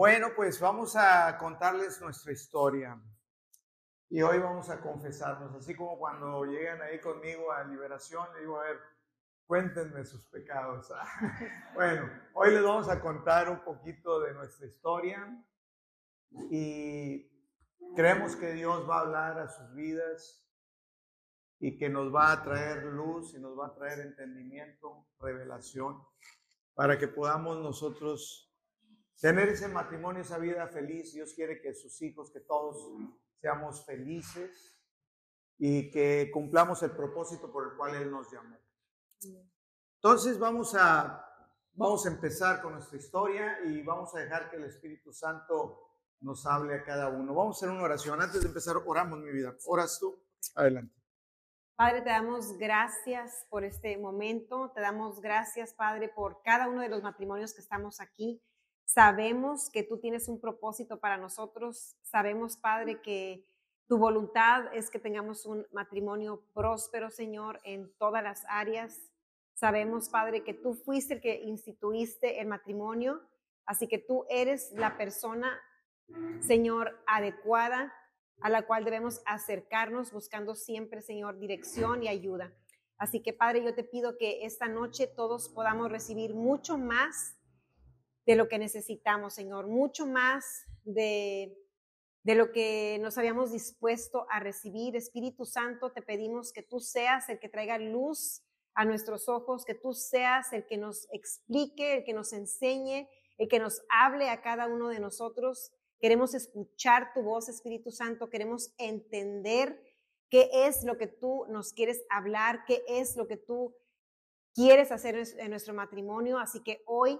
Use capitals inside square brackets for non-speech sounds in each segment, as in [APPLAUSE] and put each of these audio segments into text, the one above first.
Bueno, pues vamos a contarles nuestra historia. Y hoy vamos a confesarnos, así como cuando llegan ahí conmigo a liberación, le digo, a ver, cuéntenme sus pecados. [LAUGHS] bueno, hoy les vamos a contar un poquito de nuestra historia y creemos que Dios va a hablar a sus vidas y que nos va a traer luz y nos va a traer entendimiento, revelación, para que podamos nosotros tener ese matrimonio, esa vida feliz. Dios quiere que sus hijos, que todos seamos felices y que cumplamos el propósito por el cual Él nos llamó. Entonces vamos a, vamos a empezar con nuestra historia y vamos a dejar que el Espíritu Santo nos hable a cada uno. Vamos a hacer una oración. Antes de empezar, oramos mi vida. Oras tú. Adelante. Padre, te damos gracias por este momento. Te damos gracias, Padre, por cada uno de los matrimonios que estamos aquí. Sabemos que tú tienes un propósito para nosotros. Sabemos, Padre, que tu voluntad es que tengamos un matrimonio próspero, Señor, en todas las áreas. Sabemos, Padre, que tú fuiste el que instituiste el matrimonio, así que tú eres la persona, Señor, adecuada a la cual debemos acercarnos buscando siempre, Señor, dirección y ayuda. Así que, Padre, yo te pido que esta noche todos podamos recibir mucho más de lo que necesitamos, Señor, mucho más de, de lo que nos habíamos dispuesto a recibir. Espíritu Santo, te pedimos que tú seas el que traiga luz a nuestros ojos, que tú seas el que nos explique, el que nos enseñe, el que nos hable a cada uno de nosotros. Queremos escuchar tu voz, Espíritu Santo, queremos entender qué es lo que tú nos quieres hablar, qué es lo que tú quieres hacer en nuestro matrimonio. Así que hoy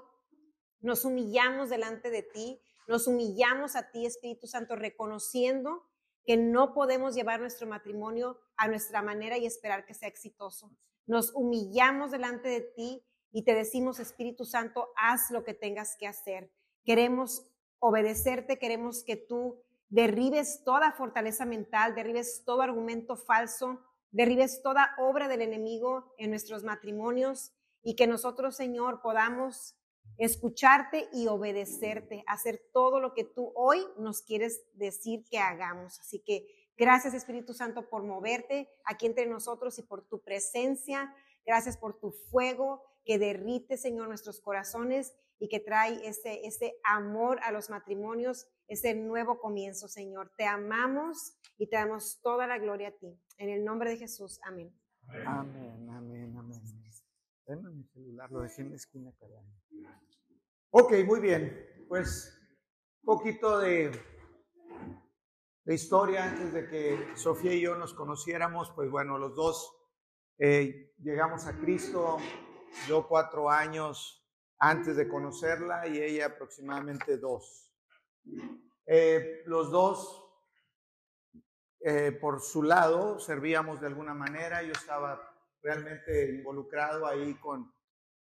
nos humillamos delante de ti, nos humillamos a ti, Espíritu Santo, reconociendo que no podemos llevar nuestro matrimonio a nuestra manera y esperar que sea exitoso. Nos humillamos delante de ti y te decimos, Espíritu Santo, haz lo que tengas que hacer. Queremos obedecerte, queremos que tú derribes toda fortaleza mental, derribes todo argumento falso, derribes toda obra del enemigo en nuestros matrimonios y que nosotros, Señor, podamos escucharte y obedecerte, hacer todo lo que tú hoy nos quieres decir que hagamos. Así que gracias Espíritu Santo por moverte aquí entre nosotros y por tu presencia. Gracias por tu fuego que derrite, Señor, nuestros corazones y que trae ese, ese amor a los matrimonios, ese nuevo comienzo, Señor. Te amamos y te damos toda la gloria a ti. En el nombre de Jesús. Amén. Amén, amén, Denme mi celular, lo dejé en la esquina Ok, muy bien. Pues un poquito de, de historia antes de que Sofía y yo nos conociéramos. Pues bueno, los dos eh, llegamos a Cristo, yo cuatro años antes de conocerla y ella aproximadamente dos. Eh, los dos, eh, por su lado, servíamos de alguna manera. Yo estaba realmente involucrado ahí con,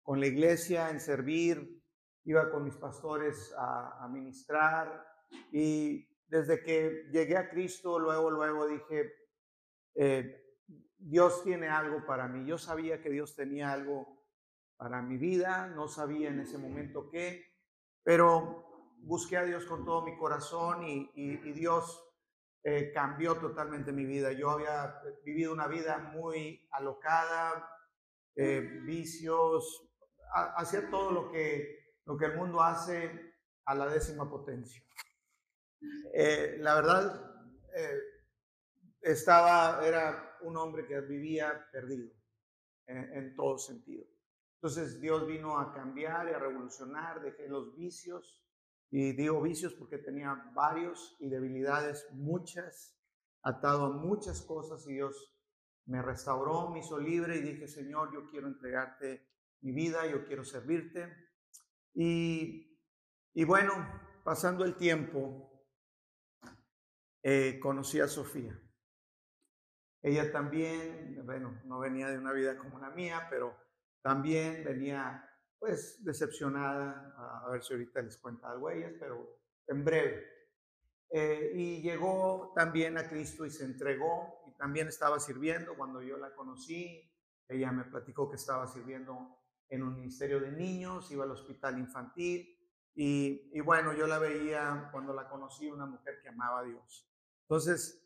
con la iglesia, en servir, iba con mis pastores a, a ministrar y desde que llegué a Cristo, luego, luego dije, eh, Dios tiene algo para mí. Yo sabía que Dios tenía algo para mi vida, no sabía en ese momento qué, pero busqué a Dios con todo mi corazón y, y Dios eh, cambió totalmente mi vida. Yo había vivido una vida muy alocada, eh, vicios, hacía todo lo que, lo que el mundo hace a la décima potencia. Eh, la verdad, estaba, era un hombre que vivía perdido en, en todo sentido. Entonces Dios vino a cambiar y a revolucionar, dejé los vicios, y digo vicios porque tenía varios y debilidades muchas, atado a muchas cosas y Dios me restauró, me hizo libre y dije, Señor, yo quiero entregarte mi vida, yo quiero servirte. Y, y bueno, pasando el tiempo, eh, conocí a Sofía. Ella también, bueno, no venía de una vida como la mía, pero también venía pues decepcionada, a ver si ahorita les cuenta algo a ellas, pero en breve. Eh, y llegó también a Cristo y se entregó y también estaba sirviendo cuando yo la conocí. Ella me platicó que estaba sirviendo en un ministerio de niños, iba al hospital infantil Y, y bueno, yo la veía cuando la conocí, una mujer que amaba a Dios. Entonces,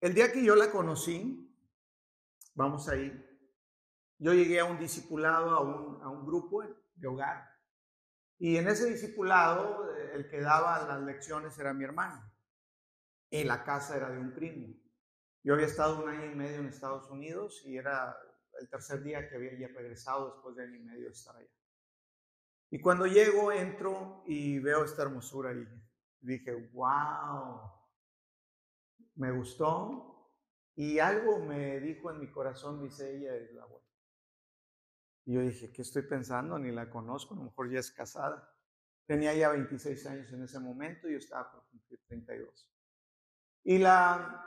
el día que yo la conocí, vamos ahí, yo llegué a un discipulado, a un, a un grupo de hogar. Y en ese discipulado, el que daba las lecciones era mi hermano. Y la casa era de un primo. Yo había estado un año y medio en Estados Unidos y era el tercer día que había regresado después de año y medio de estar allá. Y cuando llego, entro y veo esta hermosura ahí. Dije, wow, me gustó. Y algo me dijo en mi corazón, dice ella es la. Y yo dije, ¿qué estoy pensando? Ni la conozco, a lo mejor ya es casada. Tenía ya 26 años en ese momento y yo estaba por cumplir 32. Y la,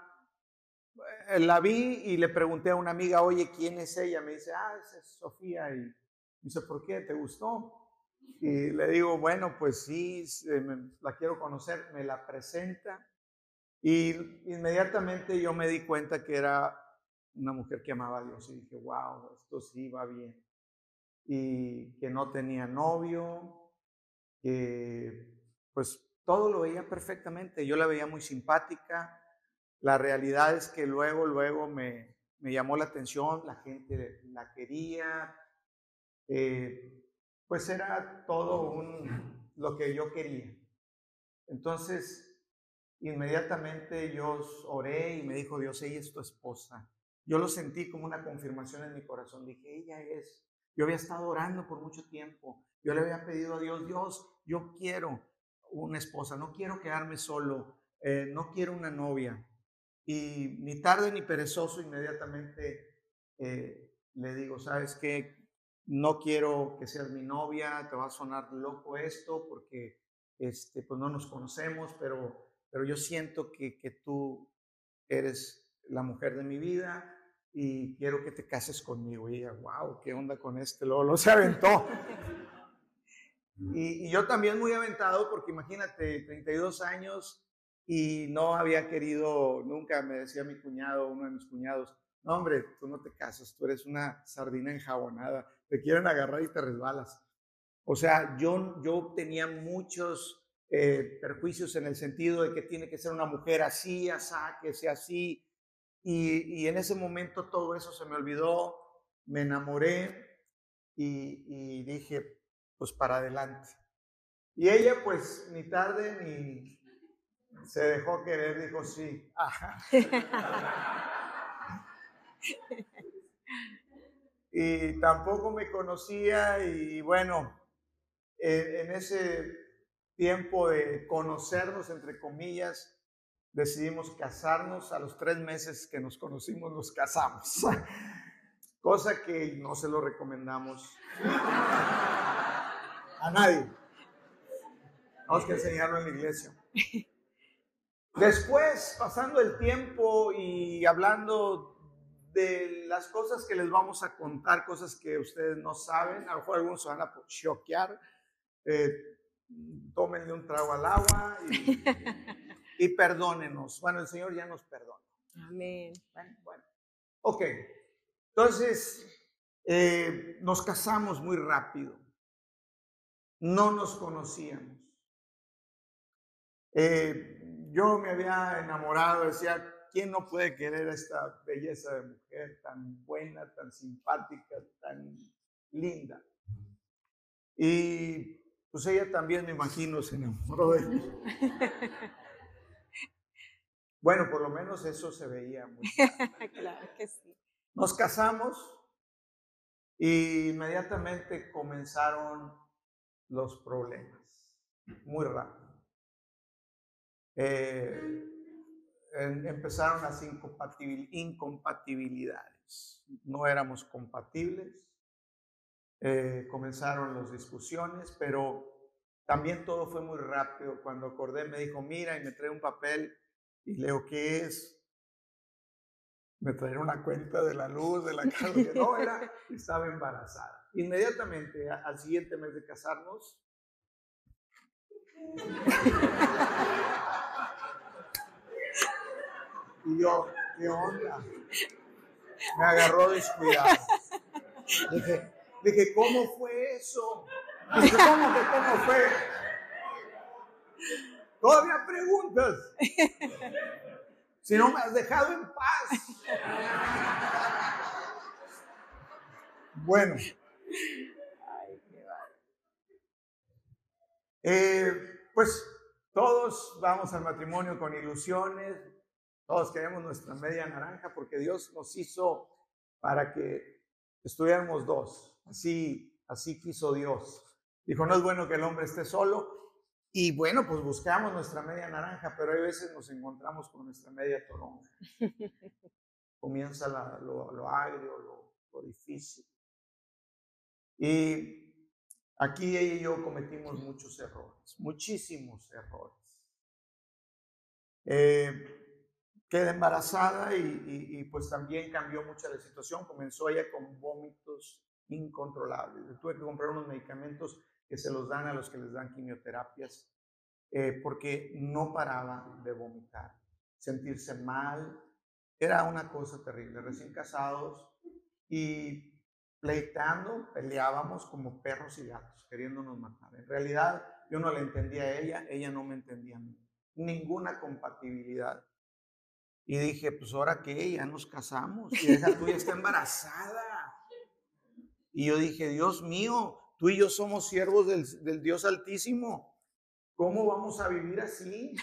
eh, la vi y le pregunté a una amiga, oye, ¿quién es ella? Me dice, ah, es Sofía. Y me dice, ¿por qué? ¿Te gustó? Y le digo, bueno, pues sí, la quiero conocer, me la presenta. Y inmediatamente yo me di cuenta que era una mujer que amaba a Dios y dije, wow, esto sí va bien. Y que no tenía novio, que pues todo lo veía perfectamente. Yo la veía muy simpática. La realidad es que luego, luego me, me llamó la atención, la gente la quería. Eh, pues era todo un, lo que yo quería. Entonces, inmediatamente yo oré y me dijo Dios, ella es tu esposa. Yo lo sentí como una confirmación en mi corazón. Dije, ella es. Yo había estado orando por mucho tiempo. Yo le había pedido a Dios, Dios, yo quiero una esposa, no quiero quedarme solo, eh, no quiero una novia. Y ni tarde ni perezoso, inmediatamente eh, le digo, ¿sabes qué? no quiero que seas mi novia, te va a sonar loco esto porque este, pues no nos conocemos, pero, pero yo siento que, que tú eres la mujer de mi vida y quiero que te cases conmigo. Y ella, wow, ¿qué onda con este? Luego lo se aventó. Y, y, yo también muy aventado porque imagínate, 32 años y no había querido, nunca me decía mi cuñado, uno de mis cuñados, no hombre, tú no te casas, tú eres una sardina enjabonada te quieren agarrar y te resbalas. O sea, yo, yo tenía muchos eh, perjuicios en el sentido de que tiene que ser una mujer así, asá, que sea así. Y, y, en ese momento todo eso se me olvidó, me enamoré y, y dije, pues para adelante. Y ella pues ni tarde ni se dejó querer, dijo sí. [LAUGHS] y tampoco me conocía y bueno, en, ese tiempo de conocernos, entre comillas, decidimos casarnos. A los tres meses que nos conocimos, nos casamos. [LAUGHS] Cosa que no se lo recomendamos a nadie. Vamos que enseñarlo en la iglesia. Después, pasando el tiempo y hablando de las cosas que les vamos a contar, cosas que ustedes no saben, a lo mejor algunos se van a choquear, eh, un trago al agua y, [LAUGHS] perdónenos. Bueno, el Señor ya nos perdona. Amén. Bueno, ok. Entonces, eh, nos casamos muy rápido. No nos conocíamos. Eh, yo me había enamorado, decía, ¿Quién no puede querer a esta belleza de mujer tan buena, tan simpática, tan linda? Y pues ella también, me imagino, se enamoró de mí. [LAUGHS] Bueno, por lo menos eso se veía muy [LAUGHS] claro que sí. Nos casamos y inmediatamente comenzaron los problemas, muy rápido. Eh, empezaron las incompatibilidades. No éramos compatibles, eh, comenzaron las discusiones, pero también todo fue muy rápido. Cuando acordé me dijo, mira, y me trae un papel y leo, ¿qué es? Me trajeron una cuenta de la luz, de la casa. No, era, [LAUGHS] estaba embarazada. Inmediatamente, al siguiente mes de casarnos, [LAUGHS] Y yo, ¿qué onda? Me agarró descuidado. Dije, dije, ¿cómo fue eso? Dice, ¿cómo que cómo fue? Todavía preguntas. Si no me has dejado en paz. Bueno. Eh, pues todos vamos al matrimonio con ilusiones, todos queremos nuestra media naranja porque Dios nos hizo para que estuviéramos dos. Así, así quiso Dios. Dijo, no es bueno que el hombre esté solo. Y bueno, pues buscamos nuestra media naranja, pero hay veces nos encontramos con nuestra media toronja. [LAUGHS] Comienza lo, agrio, lo, lo difícil. Y aquí ella y yo cometimos muchos errores, muchísimos errores. Eh, queda embarazada y, pues también cambió mucho la situación. Comenzó ella con vómitos incontrolables. Tuve que comprar unos medicamentos que se los dan a los que les dan quimioterapias eh, porque no paraba de vomitar, sentirse mal. Era una cosa terrible. Recién casados y pleitando, peleábamos como perros y gatos, queriéndonos matar. En realidad yo no le entendía a ella, ella no me entendía a mí. Ninguna compatibilidad. Y dije, pues ahora que ya nos casamos y esa tuya está [LAUGHS] embarazada. Y yo dije, Dios mío, tú y yo somos siervos del, del Dios Altísimo. ¿Cómo vamos a vivir así?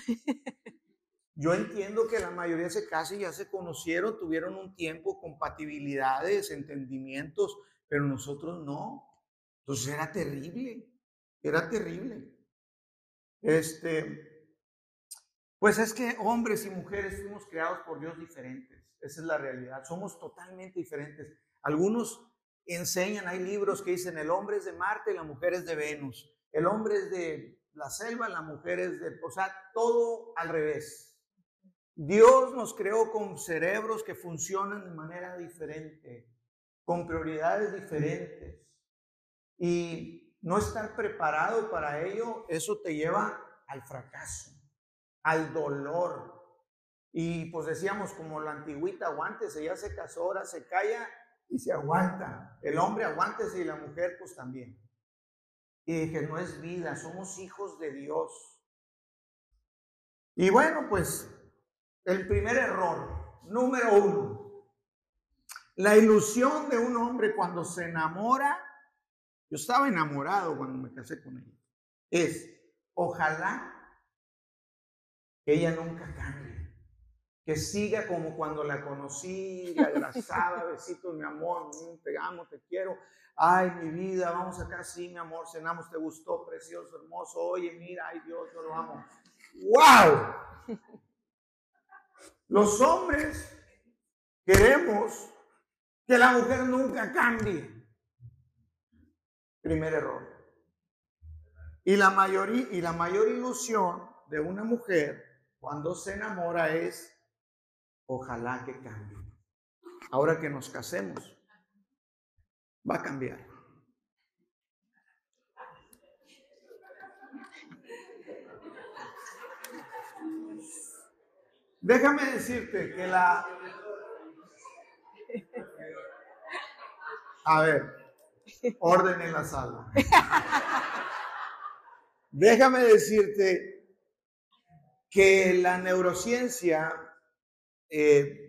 Yo entiendo que la mayoría se casa y ya se conocieron, tuvieron un tiempo, compatibilidades, entendimientos, pero nosotros no. Entonces era terrible, era terrible. Este, pues es que hombres y mujeres fuimos creados por Dios diferentes. Esa es la realidad. Somos totalmente diferentes. Algunos enseñan, hay libros que dicen el hombre es de Marte y la mujer es de Venus. El hombre es de la selva, la mujer es de... O sea, todo al revés. Dios nos creó con cerebros que funcionan de manera diferente, con prioridades diferentes. Y no estar preparado para ello, eso te lleva al fracaso al dolor. Y pues decíamos, como la antigüita, aguántese, ya se casó, ahora se calla y se aguanta. El hombre aguántese y la mujer pues también. Y dije, no es vida, somos hijos de Dios. Y bueno, pues el primer error, número uno, la ilusión de un hombre cuando se enamora, yo estaba enamorado cuando me casé con él, es, ojalá que ella nunca cambie, que siga como cuando la conocí, la abrazaba, [LAUGHS] besitos, mi amor, mm, te amo, te quiero, ay, mi vida, vamos acá, sí, mi amor, cenamos, te gustó, precioso, hermoso, oye, mira, ay Dios, yo lo amo. ¡Wow! Los hombres queremos que la mujer nunca cambie. Primer error. Y la, mayoría, y la mayor ilusión de una mujer cuando se enamora es, ojalá que cambie. Ahora que nos casemos, va a cambiar. Déjame decirte que la... A ver, orden en la sala. Déjame decirte que la neurociencia eh,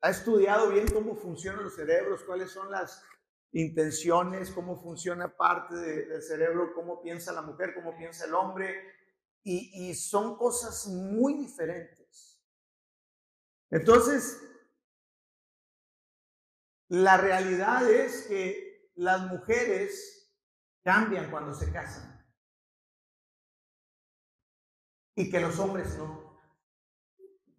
ha estudiado bien cómo funcionan los cerebros, cuáles son las intenciones, cómo funciona parte del cerebro, cómo piensa la mujer, cómo piensa el hombre, y, y son cosas muy diferentes. Entonces, la realidad es que las mujeres cambian cuando se casan y que los hombres no.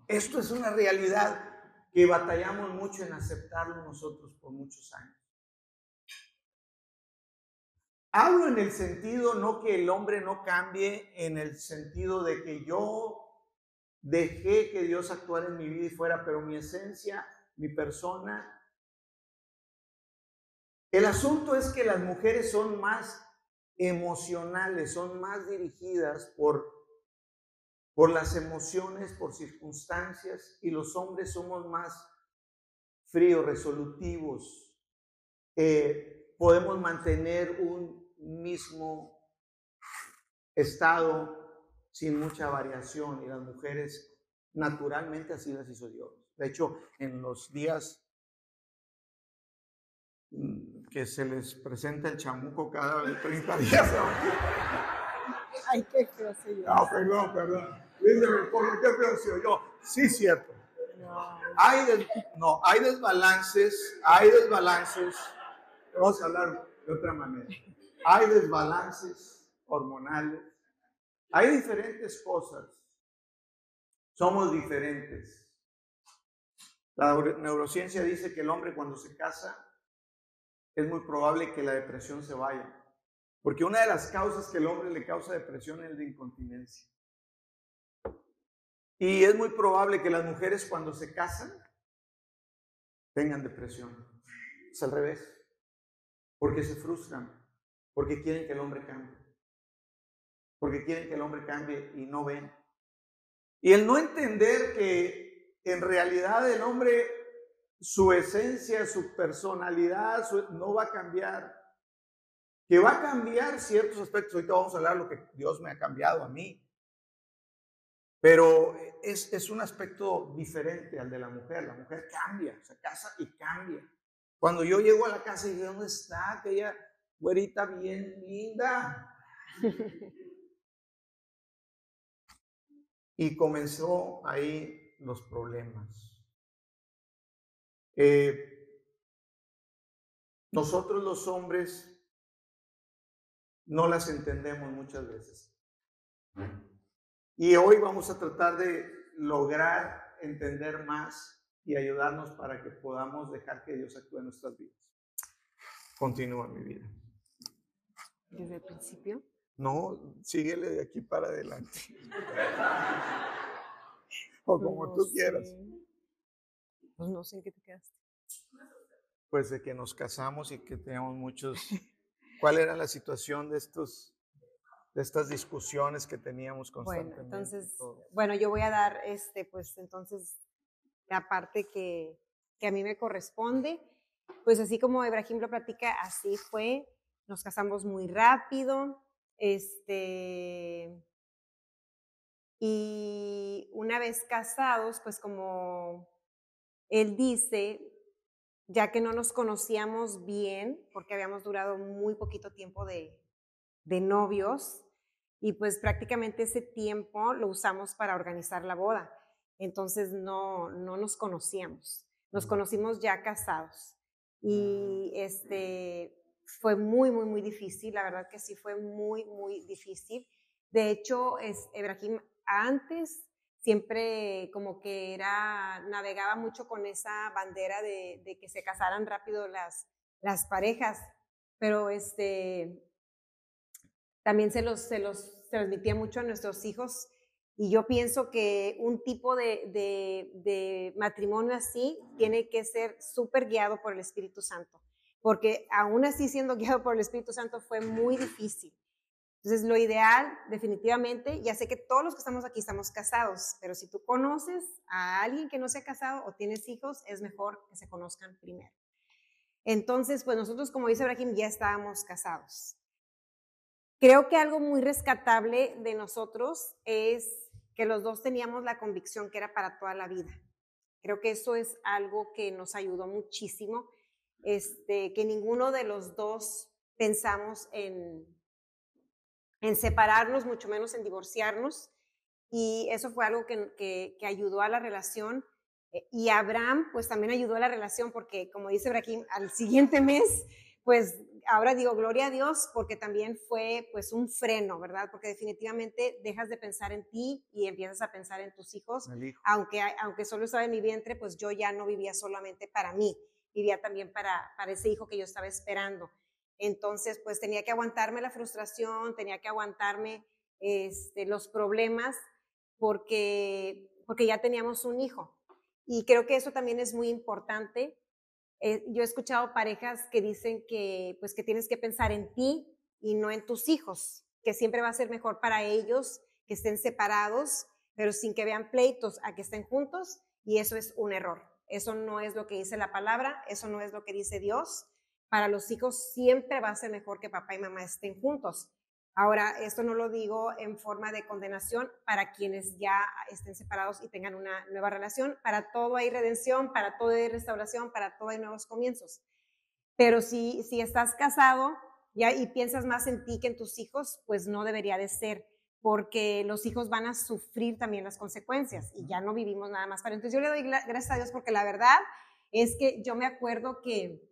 Esto es una realidad que batallamos mucho en aceptarlo nosotros por muchos años. Hablo en el sentido no que el hombre no cambie, en el sentido de que yo dejé que Dios actuara en mi vida y fuera, pero mi esencia, mi persona. El asunto es que las mujeres son más emocionales, son más dirigidas por por las emociones, por circunstancias, y los hombres somos más fríos, resolutivos. Eh, podemos mantener un, mismo estado sin mucha variación y las mujeres naturalmente así las hizo Dios. De hecho, en los días mm, que se les presenta el chamuco cada 30 días. Ay, qué yo. No, perdón, perdón. ¿Por qué feo yo? Sí, cierto. Hay no, hay desbalances, hay desbalances. Vamos a hablar de otra manera. Hay desbalances hormonales. Hay diferentes cosas. Somos diferentes. La neurociencia dice que el hombre cuando se casa es muy probable que la depresión se vaya. Porque una de las causas que el hombre le causa depresión es la incontinencia. Y es muy probable que las mujeres cuando se casan tengan depresión. Es al revés. Porque se frustran. Porque quieren que el hombre cambie. Porque quieren que el hombre cambie y no ven. Y el no entender que en realidad el hombre, su esencia, su personalidad, no va a cambiar. Que va a cambiar ciertos aspectos. Ahorita vamos a hablar de lo que Dios me ha cambiado a mí. Pero es, es, un aspecto diferente al de la mujer. La mujer cambia, se casa y cambia. Cuando yo llego a la casa y digo, ¿dónde está aquella güerita bien linda? [LAUGHS] y comenzó ahí los problemas. Eh, nosotros los hombres no las entendemos muchas veces. Y hoy vamos a tratar de lograr entender más y ayudarnos para que podamos dejar que Dios actúe en nuestras vidas. Continúa mi vida. ¿Desde el principio? No, síguele de aquí para adelante. [LAUGHS] o como tú quieras. Pues no sé en qué te quedaste. Pues de que nos casamos y que tenemos muchos. ¿Cuál era la situación de estos de estas discusiones que teníamos constantemente. Bueno, entonces, bueno, yo voy a dar, este, pues entonces, la parte que, que a mí me corresponde. Pues así como Ibrahim lo platica, así fue. Nos casamos muy rápido. Este, y una vez casados, pues como él dice, ya que no nos conocíamos bien, porque habíamos durado muy poquito tiempo de, de novios, y pues prácticamente ese tiempo lo usamos para organizar la boda. Entonces no, no nos conocíamos, nos conocimos ya casados y este fue muy, muy, muy difícil, la verdad que sí fue muy, muy difícil. De hecho, es, Ibrahim antes siempre como que era, navegaba mucho con esa bandera de, de que se casaran rápido las, las parejas, pero este, también se los, transmitía mucho a nuestros hijos y yo pienso que un tipo de, matrimonio así tiene que ser súper guiado por el Espíritu Santo, porque aún así siendo [LAUGHS] guiado por el Espíritu Santo fue muy difícil. Entonces, lo ideal, definitivamente, ya sé que todos los que estamos aquí estamos casados, pero si tú conoces a alguien que no se ha casado o tienes hijos, es mejor que se conozcan primero. Entonces, pues nosotros, como dice Ibrahim, ya estábamos casados. Creo que algo muy rescatable de nosotros es que los dos teníamos la convicción que era para toda la vida. Creo que eso es algo que nos ayudó muchísimo, este, que ninguno de los dos pensamos en, separarnos, mucho menos en divorciarnos. Y eso fue algo que, que, que ayudó a la relación. Eh, y Abraham, pues también ayudó a la relación porque, como dice Braquín, al siguiente mes, pues ahora digo, gloria a Dios, porque también fue pues un freno, ¿verdad? Porque definitivamente dejas de pensar en ti y empiezas a pensar en tus hijos. Aunque, aunque solo estaba en mi vientre, pues yo ya no vivía solamente para mí, vivía también para, para ese hijo que yo estaba esperando. Entonces, pues tenía que aguantarme la frustración, tenía que aguantarme este, los problemas, porque, porque ya teníamos un hijo. Y creo que eso también es muy importante eh, yo he escuchado parejas que dicen que, pues, que tienes que pensar en ti y no en tus hijos, que siempre va a ser mejor para ellos que estén separados, pero sin que vean pleitos a que estén juntos, y eso es un error. Eso no es lo que dice la palabra, eso no es lo que dice Dios. para los hijos siempre va a ser mejor que papá y mamá estén juntos. Ahora, esto no lo digo en forma de condenación para quienes ya estén separados y tengan una nueva relación. Para todo hay redención, para todo hay restauración, para todo hay nuevos comienzos. Pero si, si estás casado ya, y piensas más en ti que en tus hijos, pues no debería de ser, porque los hijos van a sufrir también las consecuencias y ya no vivimos nada más para. Entonces yo le doy gracias a Dios porque la verdad es que yo me acuerdo que,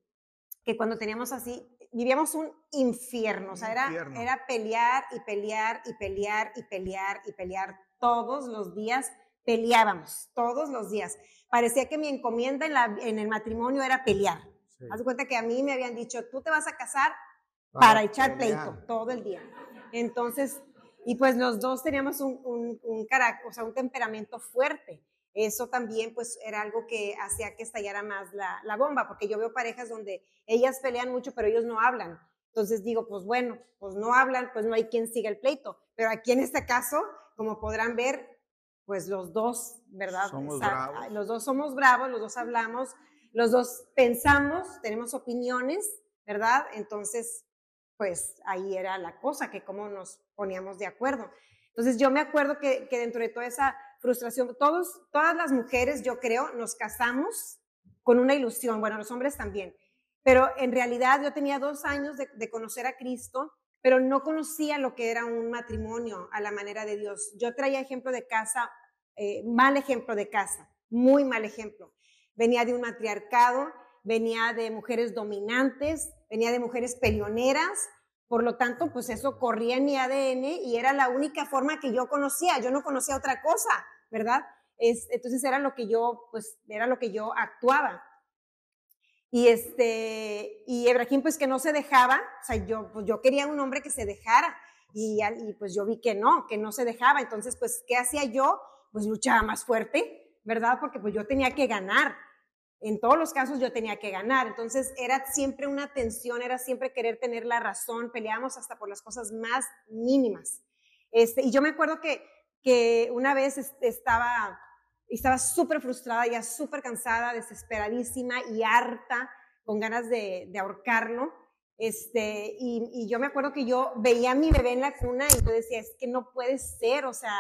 que cuando teníamos así, vivíamos un infierno, o sea, era, era pelear y pelear y pelear y pelear y pelear todos los días, peleábamos todos los días. Parecía que mi encomienda en, la, en el matrimonio era pelear. Haz cuenta que a mí me habían dicho, tú te vas a casar para, echar pleito todo el día. Entonces, y pues los dos teníamos un, un, un carácter, o sea, un temperamento fuerte eso también pues era algo que hacía que estallara más la, la, bomba, porque yo veo parejas donde ellas pelean mucho, pero ellos no hablan. Entonces digo, pues bueno, pues no hablan, pues no hay quien siga el pleito. Pero aquí en este caso, como podrán ver, pues los dos, ¿verdad? Somos bravos. Los dos somos bravos, los dos hablamos, los dos pensamos, tenemos opiniones, ¿verdad? Entonces, pues ahí era la cosa, que cómo nos poníamos de acuerdo. Entonces yo me acuerdo que, que dentro de toda esa frustración. Todos, todas las mujeres, yo creo, nos casamos con una ilusión, bueno, los hombres también, pero en realidad yo tenía dos años de, conocer a Cristo, pero no conocía lo que era un matrimonio a la manera de Dios. Yo traía ejemplo de casa, eh, mal ejemplo de casa, muy mal ejemplo. Venía de un matriarcado, venía de mujeres dominantes, venía de mujeres peleoneras, por lo tanto, pues eso corría en mi ADN y era la única forma que yo conocía. Yo no conocía otra cosa, ¿verdad? entonces era lo que yo, pues era lo que yo actuaba. Y este, y Ebrahim pues que no se dejaba, o sea, yo, pues yo quería un hombre que se dejara y, y pues yo vi que no, que no se dejaba. Entonces, pues, ¿qué hacía yo? Pues luchaba más fuerte, ¿verdad? Porque pues yo tenía que ganar en todos los casos yo tenía que ganar. Entonces era siempre una tensión, era siempre querer tener la razón, peleábamos hasta por las cosas más mínimas. Este, y yo me acuerdo que, que una vez estaba estaba súper frustrada, ya súper cansada, desesperadísima y harta, con ganas de, ahorcarlo. Este, y, y, yo me acuerdo que yo veía a mi bebé en la cuna y yo decía, es que no puede ser, o sea,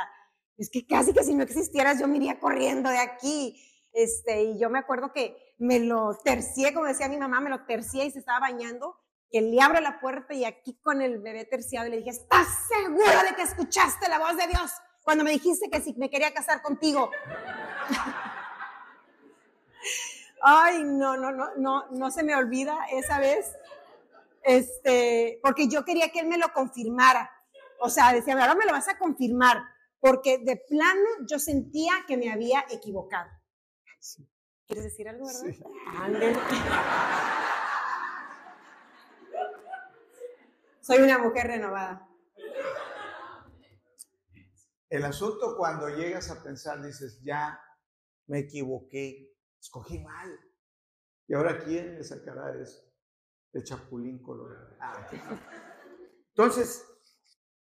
es que casi que si no existieras yo me iría corriendo de aquí. Este, y yo me acuerdo que me lo tercié, como decía mi mamá, me lo tercié y se estaba bañando, que le abro la puerta y aquí con el bebé terciado le dije, ¿estás segura de que escuchaste la voz de Dios cuando me dijiste que si me quería casar contigo? [LAUGHS] Ay, no, no, no, no, no se me olvida esa vez, este, porque yo quería que él me lo confirmara. O sea, decía, ahora me lo vas a confirmar, porque de plano yo sentía que me había equivocado. ¿Quieres decir algo, verdad? Sí. Soy una mujer renovada. El asunto cuando llegas a pensar, dices, ya me equivoqué, escogí mal. ¿Y ahora quién me sacará eso? De chapulín colorado. Ah, Entonces,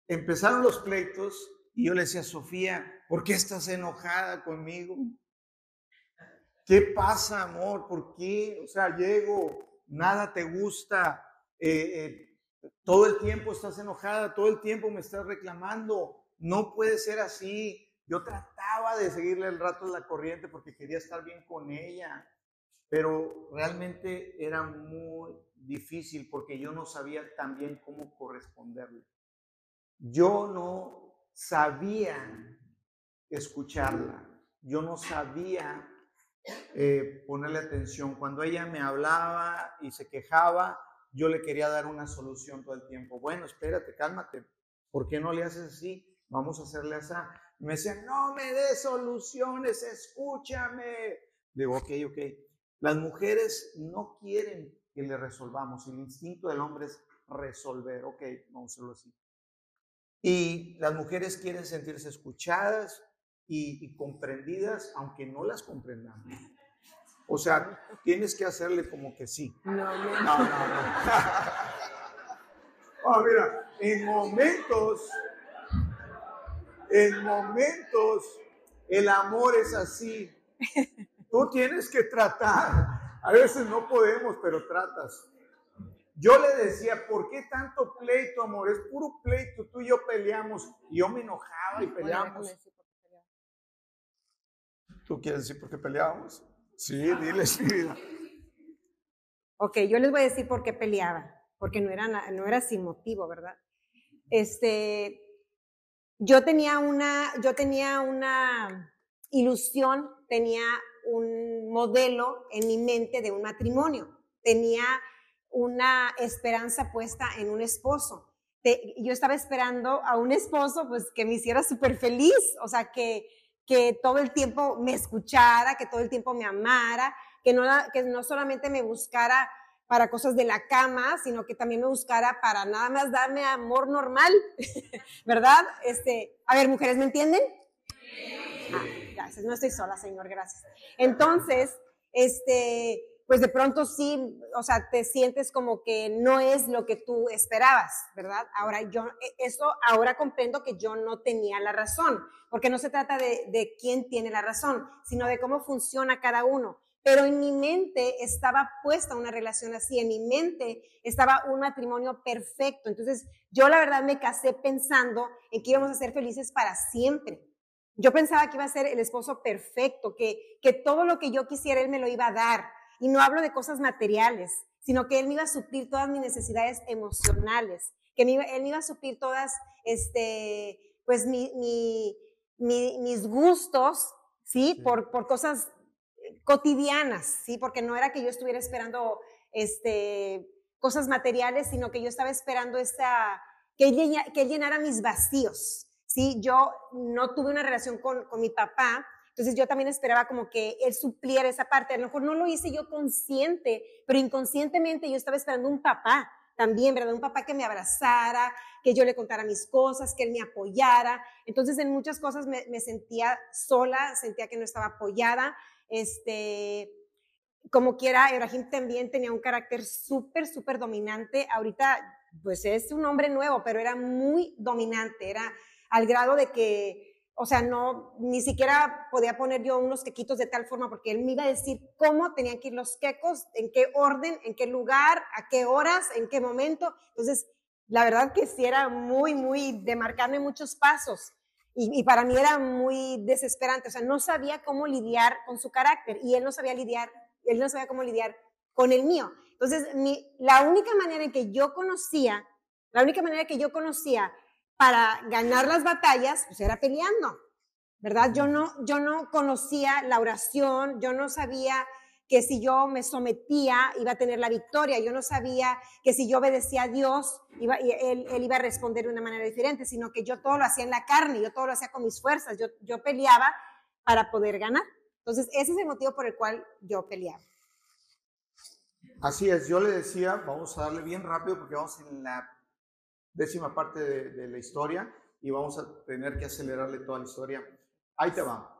empezaron los pleitos y yo le decía, Sofía, ¿por qué estás enojada conmigo? ¿Qué pasa, amor? ¿Por qué? O sea, llego, nada te gusta, eh, eh, todo el tiempo estás enojada, todo el tiempo me estás reclamando. No puede ser así. Yo trataba de seguirle el rato de la corriente porque quería estar bien con ella, pero realmente era muy difícil porque yo no sabía también cómo corresponderle. Yo no sabía escucharla, yo no sabía eh, ponerle atención. Cuando ella me hablaba y se quejaba, yo le quería dar una solución todo el tiempo. Bueno, espérate, cálmate. ¿Por qué no le haces así? Vamos a hacerle así. me decía, no me des soluciones, escúchame. Digo, ok, ok. Las mujeres no quieren que le resolvamos. El instinto del hombre es resolver. Ok, vamos a hacerlo así. Y las mujeres quieren sentirse escuchadas, y, comprendidas, aunque no las comprendamos. O sea, tienes que hacerle como que sí. No, no, no. no, oh, [LAUGHS] mira, en momentos, en momentos, el amor es así. Tú tienes que tratar. A veces no podemos, pero tratas. Yo le decía, ¿por qué tanto pleito, amor? Es puro pleito, tú y yo peleamos. Y yo me enojaba y peleamos. ¿Tú quieres decir por qué peleábamos? Sí, diles, vida. Ok, yo les voy a decir por qué peleaba, porque no era, no era sin motivo, ¿verdad? Este, yo tenía una, yo tenía una ilusión, tenía un modelo en mi mente de un matrimonio, tenía una esperanza puesta en un esposo. yo estaba esperando a un esposo pues que me hiciera súper feliz, o sea, que, que todo el tiempo me escuchara, que todo el tiempo me amara, que no, que no solamente me buscara para cosas de la cama, sino que también me buscara para nada más darme amor normal, [LAUGHS] ¿verdad? Este, a ver, mujeres, ¿me entienden? Ah, gracias, no estoy sola, Señor, gracias. Entonces, este, pues de pronto sí, o sea, te sientes como que no es lo que tú esperabas, ¿verdad? Ahora yo, e, eso ahora comprendo que yo no tenía la razón, porque no se trata de, de quién tiene la razón, sino de cómo funciona cada uno pero en mi mente estaba puesta una relación así, en mi mente estaba un matrimonio perfecto. Entonces, yo la verdad me casé pensando en que íbamos a ser felices para siempre. Yo pensaba que iba a ser el esposo perfecto, que, que todo lo que yo quisiera él me lo iba a dar. Y no hablo de cosas materiales, sino que él me iba a suplir todas mis necesidades emocionales, que él me iba a suplir todas, este, pues, mi, mi, mis gustos, ¿sí? Por, por cosas cotidianas, ¿sí? Porque no era que yo estuviera esperando este, cosas materiales, sino que yo estaba esperando esa, que, él, que llenara mis vacíos, ¿sí? Yo no tuve una relación con, con mi papá, entonces yo también esperaba como que él supliera esa parte. A lo mejor no lo hice yo consciente, pero inconscientemente yo estaba esperando un papá también, ¿verdad? Un papá que me abrazara, que yo le contara mis cosas, que él me apoyara. Entonces en muchas cosas me, sentía sola, sentía que no estaba apoyada. Este, como quiera, Ibrahim también tenía un carácter súper, súper dominante. Ahorita, pues es un hombre nuevo, pero era muy dominante, era al grado de que, o sea, no, ni siquiera podía poner yo unos quequitos de tal forma, porque él me iba a decir cómo tenían que ir los quecos, en qué orden, en qué lugar, a qué horas, en qué momento. Entonces, la verdad que sí era muy, muy de marcarme muchos pasos. Y, para mí era muy desesperante, o sea, no sabía cómo lidiar con su carácter y él no sabía lidiar, él no sabía cómo lidiar con el mío. Entonces, mi, la única manera en que yo conocía, la única manera que yo conocía para ganar las batallas, pues era peleando, ¿verdad? Yo no, yo no conocía la oración, yo no sabía que si yo me sometía iba a tener la victoria. Yo no sabía que si yo obedecía a Dios, iba, él, él, iba a responder de una manera diferente, sino que yo todo lo hacía en la carne, yo todo lo hacía con mis fuerzas, yo, yo peleaba para poder ganar. Entonces, ese es el motivo por el cual yo peleaba. Así es, yo le decía, vamos a darle bien rápido porque vamos en la décima parte de, de la historia y vamos a tener que acelerarle toda la historia. Ahí te va.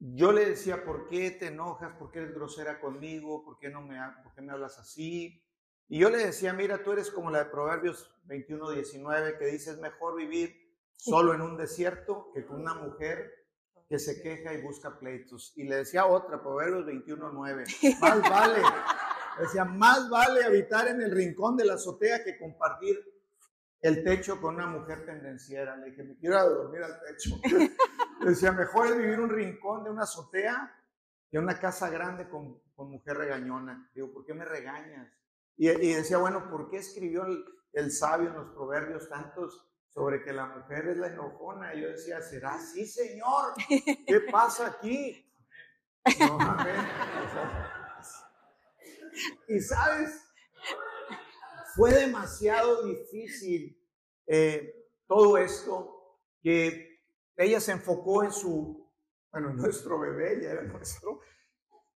Yo le decía, ¿por qué te enojas? ¿Por qué eres grosera conmigo? ¿Por qué, no me, por qué me hablas así? Y yo le decía, mira, tú eres como la de Proverbios 21, 19, que dice, es mejor vivir solo en un desierto que con una mujer que se queja y busca pleitos. Y le decía otra, Proverbios 21, 9, [LAUGHS] más vale, decía, más vale habitar en el rincón de la azotea que compartir el techo con una mujer tendenciera. Le dije, me quiero dormir al techo. [LAUGHS] decía, mejor es vivir un rincón de una azotea que una casa grande con, mujer regañona. Digo, ¿por qué me regañas? Y, decía, bueno, ¿por qué escribió el, sabio en los proverbios tantos sobre que la mujer es la enojona? Y yo decía, ¿será así, Señor? ¿Qué pasa aquí? No, amén. Y sabes, fue demasiado difícil eh, todo esto que ella se enfocó en su, bueno, nuestro bebé, ya era nuestro,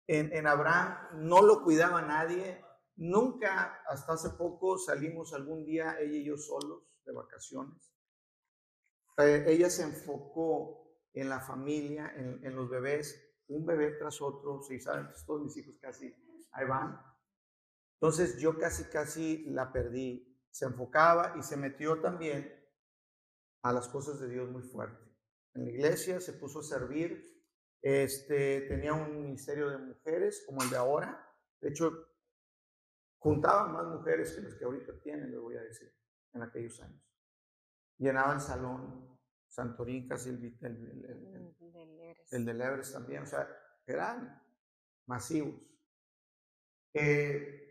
en, en Abraham, no lo cuidaba nadie, nunca, hasta hace poco salimos algún día ella y yo solos de vacaciones. Eh, ella se enfocó en la familia, en, en, los bebés, un bebé tras otro, si saben, todos mis hijos casi ahí van. Entonces yo casi, casi la perdí. Se enfocaba y se metió también a las cosas de Dios muy fuerte. En la iglesia se puso a servir, este, tenía un ministerio de mujeres como el de ahora. De hecho, juntaban más mujeres que las que ahorita tienen, les voy a decir, en aquellos años. Llenaban salón, Santorín, casi el, el, el, el, del Everest también, o sea, eran masivos. Eh,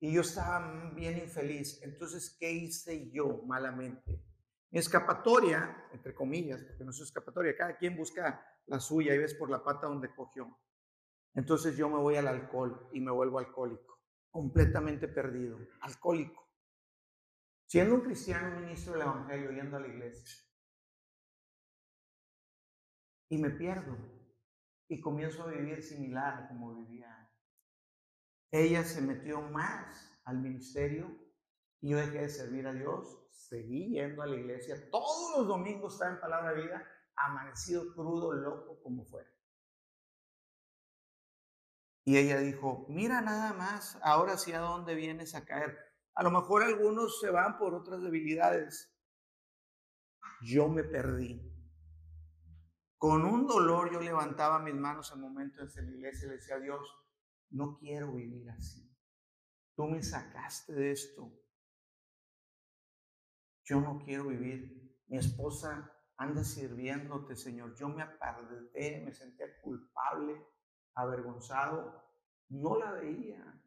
y yo estaba bien infeliz. Entonces, ¿qué hice yo malamente? Mi escapatoria, entre comillas, porque no es escapatoria, cada quien busca la suya y ves por la pata donde cogió. Entonces yo me voy al alcohol y me vuelvo alcohólico, completamente perdido, alcohólico. Siendo un cristiano, ministro del Evangelio, yendo a la iglesia. Y me pierdo y comienzo a vivir similar como vivía. Ella se metió más al ministerio y yo dejé de servir a Dios seguí yendo a la iglesia, todos los domingos estaba en palabra de vida, amanecido crudo, loco como fuera. Y ella dijo, mira nada más, ahora sí a dónde vienes a caer. A lo mejor algunos se van por otras debilidades. Yo me perdí. Con un dolor yo levantaba mis manos en momentos en la iglesia y le decía a Dios, no quiero vivir así. Tú me sacaste de esto yo no quiero vivir. Mi esposa anda sirviéndote, Señor. Yo me aparté, me sentía culpable, avergonzado. No la veía.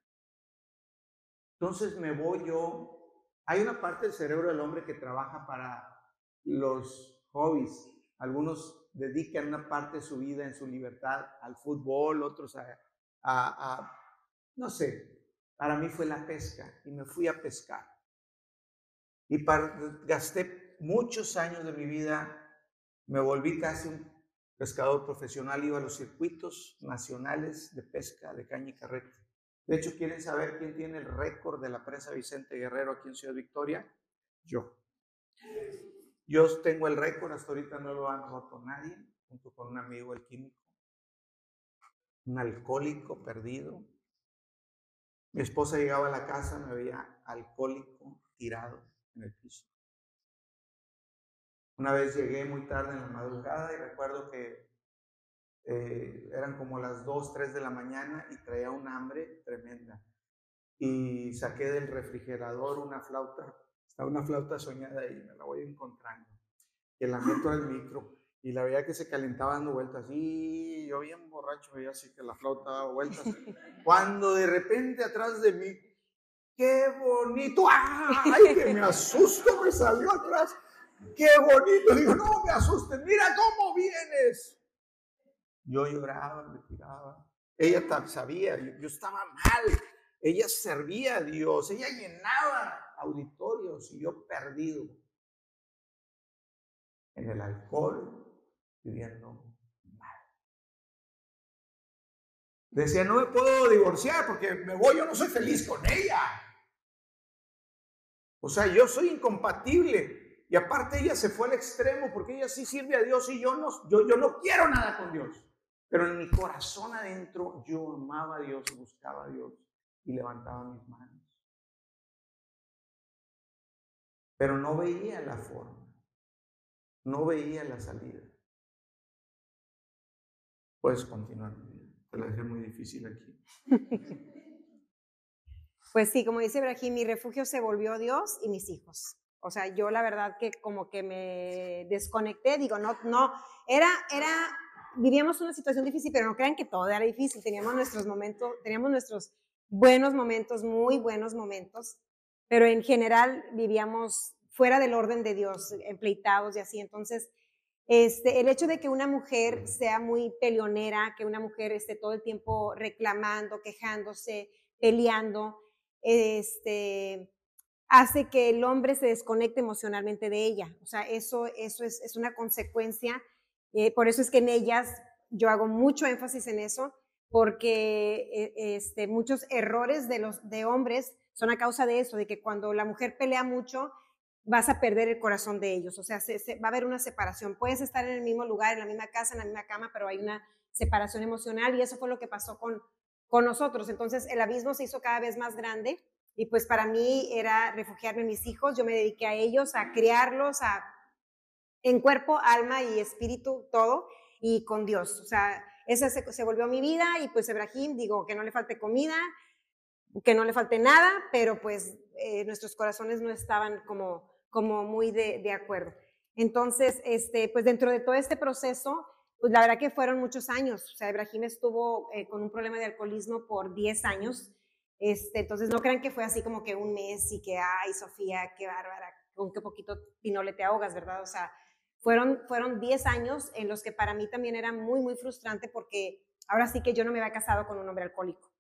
Entonces me voy yo. Hay una parte del cerebro del hombre que trabaja para los hobbies. Algunos dedican una parte de su vida en su libertad al fútbol, otros a, a no sé, para mí fue la pesca y me fui a pescar. Y gasté muchos años de mi vida, me volví casi un pescador profesional, iba a los circuitos nacionales de pesca de caña y carrete. De hecho, ¿quieren saber quién tiene el récord de la presa Vicente Guerrero aquí en Ciudad Victoria? Yo. Yo tengo el récord, hasta ahorita no lo han roto nadie, junto con un amigo, el químico. Un alcohólico perdido. Mi esposa llegaba a la casa, me veía alcohólico, tirado en el piso. Una vez llegué muy tarde en la madrugada y recuerdo que eh, eran como las 2, 3 de la mañana y traía un hambre tremenda. Y saqué del refrigerador una flauta, estaba una flauta soñada y me la voy encontrando. Y la meto al micro y la veía que se calentaba dando vueltas. Y yo bien borracho veía así que la flauta daba vueltas. [LAUGHS] Cuando de repente atrás de mí qué bonito, ay, que me asusto, me salió atrás, qué bonito, digo, no me asustes, mira cómo vienes. Yo lloraba, me tiraba. Ella sabía, yo, estaba mal. Ella servía a Dios, ella llenaba auditorios y yo perdido en el alcohol, viviendo mal. Decía, no me puedo divorciar porque me voy, yo no soy feliz con ella. O sea, yo soy incompatible. Y aparte ella se fue al extremo porque ella sí sirve a Dios y yo no, yo, yo no quiero nada con Dios. Pero en mi corazón adentro yo amaba a Dios, buscaba a Dios y levantaba mis manos. Pero no veía la forma, no veía la salida. Puedes continuar, te la dejé muy difícil aquí. [LAUGHS] Pues sí, como dice Ibrahim, mi refugio se volvió Dios y mis hijos. O sea, yo la verdad que como que me desconecté, digo, no, no, era, era, vivíamos una situación difícil, pero no crean que todo era difícil, teníamos nuestros momentos, teníamos nuestros buenos momentos, muy buenos momentos, pero en general vivíamos fuera del orden de Dios, empleitados y así. Entonces, este, el hecho de que una mujer sea muy peleonera, que una mujer esté todo el tiempo reclamando, quejándose, peleando, este, hace que el hombre se desconecte emocionalmente de ella. O sea, eso, eso es, una consecuencia. Eh, por eso es que en ellas yo hago mucho énfasis en eso, porque eh, este, muchos errores de los de hombres son a causa de eso, de que cuando la mujer pelea mucho, vas a perder el corazón de ellos. O sea, va a haber una separación. Puedes estar en el mismo lugar, en la misma casa, en la misma cama, pero hay una separación emocional y eso fue lo que pasó con, con nosotros. Entonces el abismo se hizo cada vez más grande y pues para mí era refugiarme en mis hijos. Yo me dediqué a ellos, a criarlos, a, en cuerpo, alma y espíritu, todo, y con Dios. O sea, esa se, volvió mi vida y pues Ebrahim, digo, que no le falte comida. que no le falte nada, pero pues eh, nuestros corazones no estaban como, como muy de, acuerdo. Entonces, este, pues dentro de todo este proceso, pues la verdad que fueron muchos años. O sea, Ibrahim estuvo eh, con un problema de alcoholismo por 10 años. Este, entonces, no crean que fue así como que un mes y que, ay, Sofía, qué bárbara, con qué poquito pinole te ahogas, ¿verdad? O sea, fueron, fueron 10 años en los que para mí también era muy, muy frustrante porque ahora sí que yo no me había casado con un hombre alcohólico.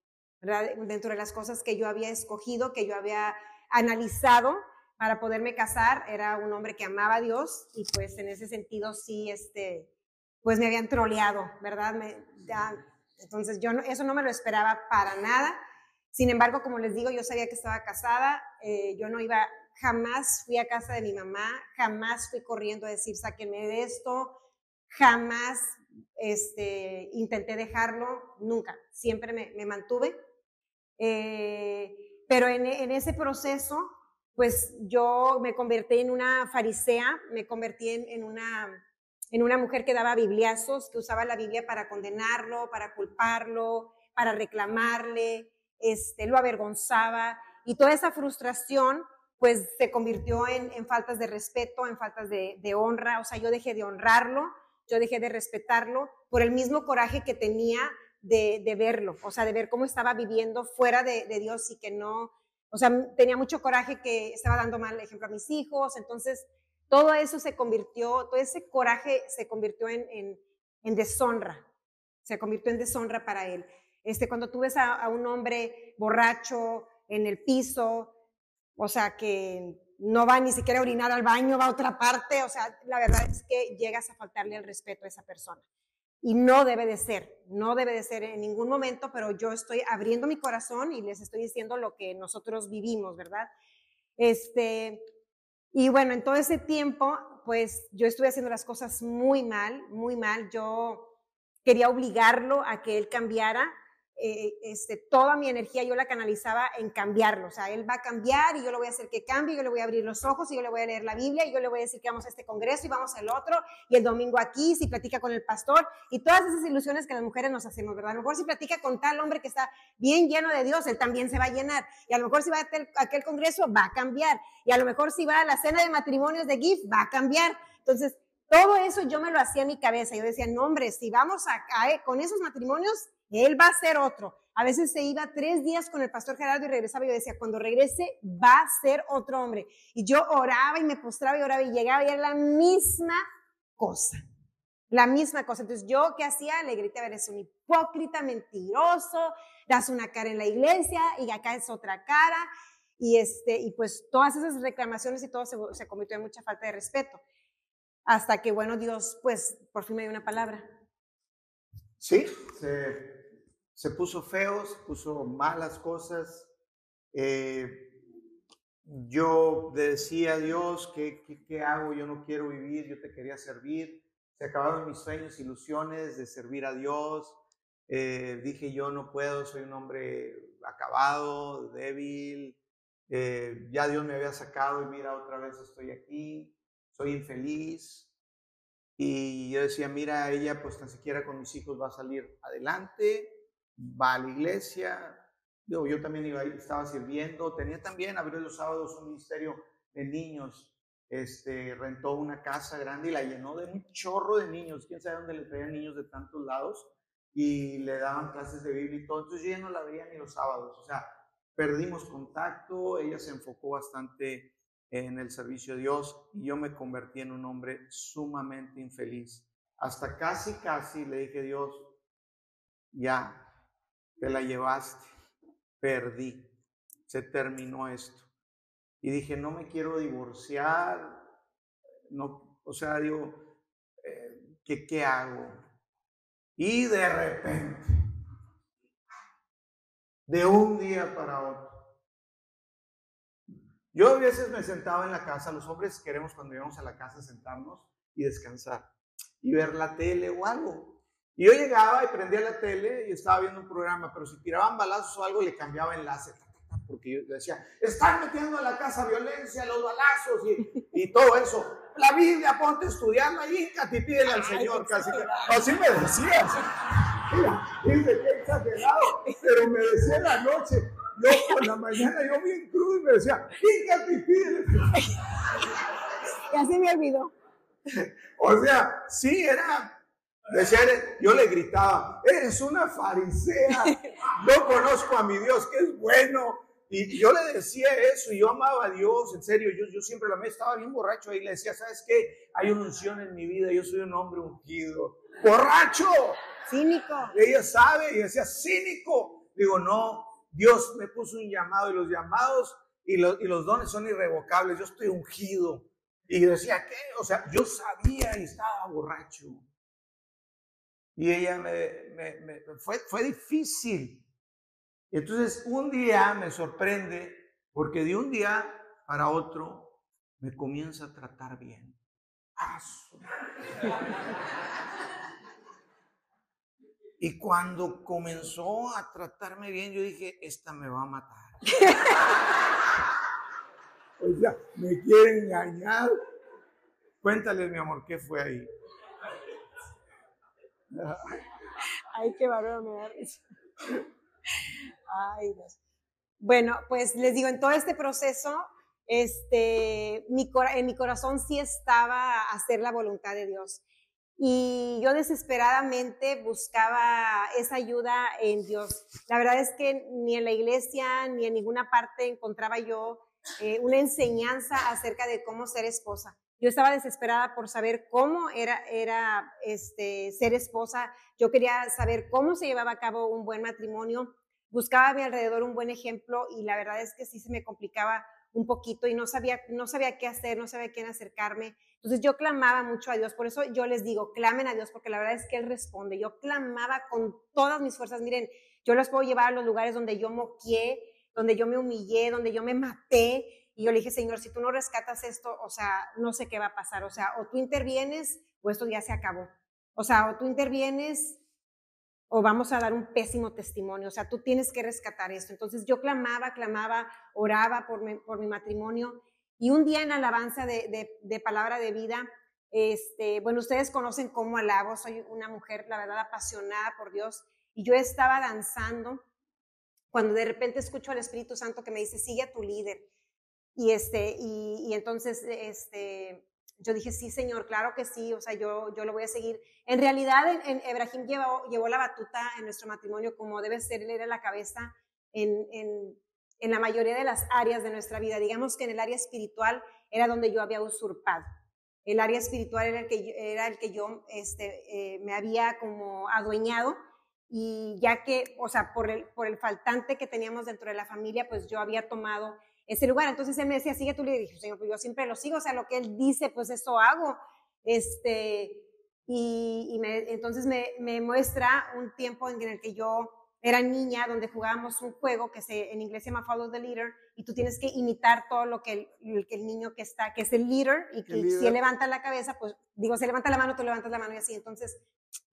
Dentro de las cosas que yo había escogido, que yo había analizado para poderme casar, era un hombre que amaba a Dios y pues en ese sentido sí, este, pues me habían troleado, ¿verdad? entonces yo eso no me lo esperaba para nada. Sin embargo, como les digo, yo sabía que estaba casada, eh, yo no iba, jamás fui a casa de mi mamá, jamás fui corriendo a decir, sáquenme de esto, jamás este, intenté dejarlo, nunca, siempre me, me mantuve. Eh, pero en, ese proceso, pues yo me convertí en una farisea, me convertí en, una, en una mujer que daba bibliazos, que usaba la Biblia para condenarlo, para culparlo, para reclamarle, este, lo avergonzaba. Y toda esa frustración, pues se convirtió en, faltas de respeto, en faltas de, honra. O sea, yo dejé de honrarlo, yo dejé de respetarlo por el mismo coraje que tenía de, verlo, o sea, de ver cómo estaba viviendo fuera de, Dios y que no, o sea, tenía mucho coraje que estaba dando mal ejemplo a mis hijos, entonces todo eso se convirtió, todo ese coraje se convirtió en, en, deshonra, se convirtió en deshonra para él. Este, cuando tú ves a, un hombre borracho en el piso, o sea, que no va ni siquiera a orinar al baño, va a otra parte, o sea, la verdad es que llegas a faltarle el respeto a esa persona y no debe de ser, no debe de ser en ningún momento, pero yo estoy abriendo mi corazón y les estoy diciendo lo que nosotros vivimos, ¿verdad? Este, y bueno, en todo ese tiempo, pues yo estuve haciendo las cosas muy mal, muy mal. Yo quería obligarlo a que él cambiara, eh, este, toda mi energía yo la canalizaba en cambiarlo. O sea, él va a cambiar y yo lo voy a hacer que cambie, yo le voy a abrir los ojos y yo le voy a leer la Biblia y yo le voy a decir que vamos a este congreso y vamos al otro y el domingo aquí, si platica con el pastor y todas esas ilusiones que las mujeres nos hacemos, ¿verdad? A lo mejor si platica con tal hombre que está bien lleno de Dios, él también se va a llenar. Y a lo mejor si va a aquel congreso, va a cambiar. Y a lo mejor si va a la cena de matrimonios de GIF, va a cambiar. Entonces, todo eso yo me lo hacía en mi cabeza. Yo decía, no, hombre, si vamos a, caer con esos matrimonios, él va a ser otro. A veces se iba tres días con el pastor Gerardo y regresaba y yo decía, cuando regrese va a ser otro hombre. Y yo oraba y me postraba y oraba y llegaba y era la misma cosa. La misma cosa. Entonces yo, ¿qué hacía? Le grité, a ver, es un hipócrita, mentiroso, das una cara en la iglesia y acá es otra cara. Y, este, y pues todas esas reclamaciones y todo se, se convirtió en mucha falta de respeto. Hasta que, bueno, Dios, pues por fin me dio una palabra. Sí, se se puso feo, se puso malas cosas. Eh, yo decía a Dios, ¿qué, ¿qué, hago? Yo no quiero vivir, yo te quería servir. Se acabaron mis sueños, ilusiones de servir a Dios. Eh, dije, yo no puedo, soy un hombre acabado, débil. Eh, ya Dios me había sacado y mira, otra vez estoy aquí, soy infeliz. Y yo decía, mira, ella pues tan siquiera con mis hijos va a salir adelante va a la iglesia. Yo, yo también iba, estaba sirviendo. Tenía también, abrió los sábados un ministerio de niños. Este, rentó una casa grande y la llenó de un chorro de niños. Quién sabe dónde le traían niños de tantos lados y le daban clases de Biblia y todo. Entonces yo ya no la veía ni los sábados. O sea, perdimos contacto. Ella se enfocó bastante en el servicio de Dios y yo me convertí en un hombre sumamente infeliz. Hasta casi, casi le dije, Dios, ya, te la llevaste, perdí, se terminó esto. Y dije, no me quiero divorciar, no, o sea, digo, eh, ¿qué, ¿qué hago? Y de repente, de un día para otro, yo a veces me sentaba en la casa, los hombres queremos cuando íbamos a la casa sentarnos y descansar y ver la tele o algo. Y yo llegaba y prendía la tele y estaba viendo un programa, pero si tiraban balazos o algo, le cambiaba enlace. Porque yo decía, están metiendo a la casa violencia, los balazos y, y todo eso. La Biblia, ponte estudiando ahí, y pídele al Señor. Casi así me decías. Mira, dice que exagerado, pero me decía en la noche, No, por la mañana yo bien crudo y me decía, fíjate, pídele. Y así me olvidó. O sea, sí, era. Decía, yo le gritaba, eres una farisea, no conozco a mi Dios, que es bueno. Y yo le decía eso, y yo amaba a Dios, en serio, yo, yo siempre lo amé, estaba bien borracho ahí, le decía, ¿sabes qué? Hay una unción en mi vida, yo soy un hombre ungido. ¡Borracho! Cínico. ella sabe, y decía, cínico. Digo, no, Dios me puso un llamado, y los llamados y los, y los dones son irrevocables, yo estoy ungido. Y decía, ¿qué? O sea, yo sabía y estaba borracho. Y ella me, fue, fue difícil. Entonces un día me sorprende porque de un día para otro me comienza a tratar bien. Y cuando comenzó a tratarme bien, yo dije, esta me va a matar. [LAUGHS] o sea, me quiere engañar. Cuéntale, mi amor, ¿qué fue ahí? [LAUGHS] Ay, qué bárbaro me da Ay, Dios. Bueno, pues les digo, en todo este proceso, este, mi, en mi corazón sí estaba hacer la voluntad de Dios. Y yo desesperadamente buscaba esa ayuda en Dios. La verdad es que ni en la iglesia ni en ninguna parte encontraba yo eh, una enseñanza acerca de cómo ser esposa. Yo estaba desesperada por saber cómo era, era este, ser esposa. Yo quería saber cómo se llevaba a cabo un buen matrimonio. Buscaba a mi alrededor un buen ejemplo y la verdad es que sí se me complicaba un poquito y no sabía, no sabía qué hacer, no sabía quién acercarme. Entonces yo clamaba mucho a Dios. Por eso yo les digo, clamen a Dios porque la verdad es que Él responde. Yo clamaba con todas mis fuerzas. Miren, yo los puedo llevar a los lugares donde yo moqué, donde yo me humillé, donde yo me maté y yo le dije, Señor, si tú no rescatas esto, o sea, no sé qué va a pasar. O sea, o tú intervienes o esto ya se acabó. O sea, o tú intervienes o vamos a dar un pésimo testimonio. O sea, tú tienes que rescatar esto. Entonces yo clamaba, clamaba, oraba por mi, matrimonio. Y un día en alabanza de, de, palabra de vida, este, bueno, ustedes conocen cómo alabo. Soy una mujer, la verdad, apasionada por Dios. Y yo estaba danzando cuando de repente escucho al Espíritu Santo que me dice, sigue a tu líder. Y, este, y, entonces este, yo dije, sí, Señor, claro que sí, o sea, yo, yo lo voy a seguir. En realidad, en, Ebrahim llevó, llevó la batuta en nuestro matrimonio como debe ser, él era la cabeza en, en, en, la mayoría de las áreas de nuestra vida. Digamos que en el área espiritual era donde yo había usurpado. El área espiritual era el que yo, era el que yo este, eh, me había como adueñado y ya que, o sea, por el, por el faltante que teníamos dentro de la familia, pues yo había tomado ese lugar. Entonces él me decía, sigue tú, le dije, Señor, pues yo siempre lo sigo, o sea, lo que él dice, pues eso hago. Este, y, me, entonces me, me, muestra un tiempo en el que yo era niña, donde jugábamos un juego que se, en inglés se llama Follow the Leader, y tú tienes que imitar todo lo que el, que el niño que está, que es el leader, y que si él levanta la cabeza, pues digo, si levanta la mano, tú levantas la mano y así. Entonces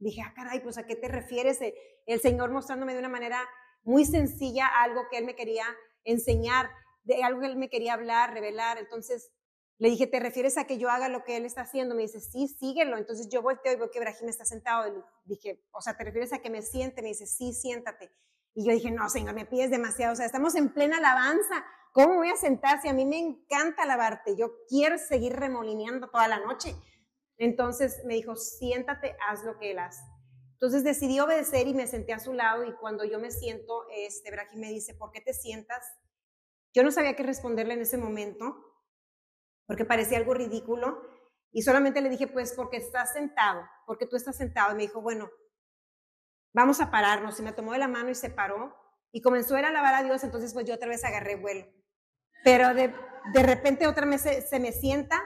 dije, ah, caray, pues a qué te refieres? El Señor mostrándome de una manera muy sencilla algo que Él me quería enseñar de algo que él me quería hablar, revelar. Entonces le dije, ¿te refieres a que yo haga lo que él está haciendo? Me dice, sí, síguelo. Entonces yo volteo y veo que Brahim está sentado. Y dije, o sea, ¿te refieres a que me siente? Me dice, sí, siéntate. Y yo dije, no, señor, me pides demasiado. O sea, estamos en plena alabanza. ¿Cómo voy a sentar a mí me encanta alabarte? Yo quiero seguir remolineando toda la noche. Entonces me dijo, siéntate, haz lo que él hace. Entonces decidí obedecer y me senté a su lado y cuando yo me siento, este, Brahim me dice, ¿por qué te sientas? Yo no sabía qué responderle en ese momento, porque parecía algo ridículo, y solamente le dije, pues porque estás sentado, porque tú estás sentado. Y me dijo, bueno, vamos a pararnos. Y me tomó de la mano y se paró, y comenzó a alabar a Dios, entonces pues yo otra vez agarré vuelo. Pero de, de repente otra vez se, me sienta,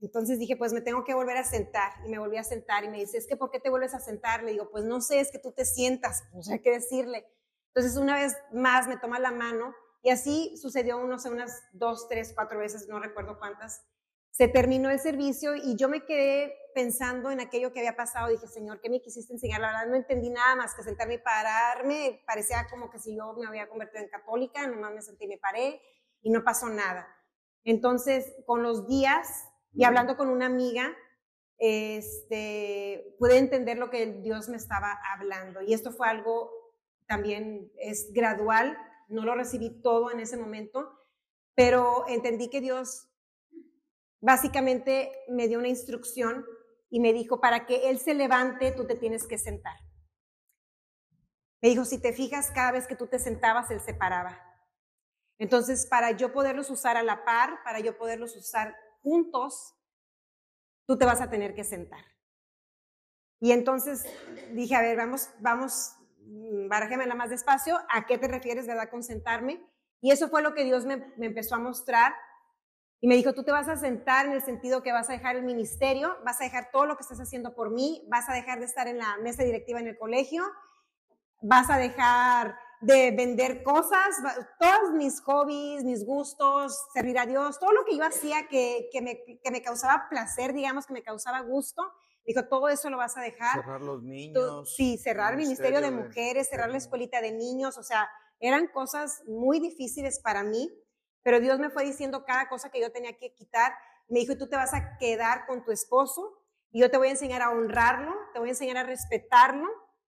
entonces dije, pues me tengo que volver a sentar. Y me volví a sentar y me dice, es que ¿por qué te vuelves a sentar? Le digo, pues no sé, es que tú te sientas, [LAUGHS] no sé qué decirle. Entonces una vez más me toma la mano y así sucedió unos, unas dos, tres, cuatro veces, no recuerdo cuántas. Se terminó el servicio y yo me quedé pensando en aquello que había pasado. Dije, Señor, ¿qué me quisiste enseñar? La verdad no entendí nada más que sentarme y pararme. Parecía como que si yo me había convertido en católica, nomás me senté y me paré y no pasó nada. Entonces, con los días y hablando con una amiga, este, pude entender lo que Dios me estaba hablando. Y esto fue algo también es gradual no lo recibí todo en ese momento, pero entendí que Dios básicamente me dio una instrucción y me dijo, para que Él se levante, tú te tienes que sentar. Me dijo, si te fijas, cada vez que tú te sentabas, Él se paraba. Entonces, para yo poderlos usar a la par, para yo poderlos usar juntos, tú te vas a tener que sentar. Y entonces dije, a ver, vamos, vamos, mm, la más despacio, ¿a qué te refieres, verdad, con sentarme? Y eso fue lo que Dios me, me empezó a mostrar. Y me dijo, tú te vas a sentar en el sentido que vas a dejar el ministerio, vas a dejar todo lo que estás haciendo por mí, vas a dejar de estar en la mesa directiva en el colegio, vas a dejar de vender cosas, todos mis hobbies, mis gustos, servir a Dios, todo lo que yo hacía que, que, me, que me causaba placer, digamos, que me causaba gusto, dijo, todo eso lo vas a dejar. Cerrar los niños. sí, cerrar el ministerio, de mujeres, cerrar la escuelita de niños, o sea, eran cosas muy difíciles para mí, pero Dios me fue diciendo cada cosa que yo tenía que quitar. Me dijo, tú te vas a quedar con tu esposo y yo te voy a enseñar a honrarlo, te voy a enseñar a respetarlo,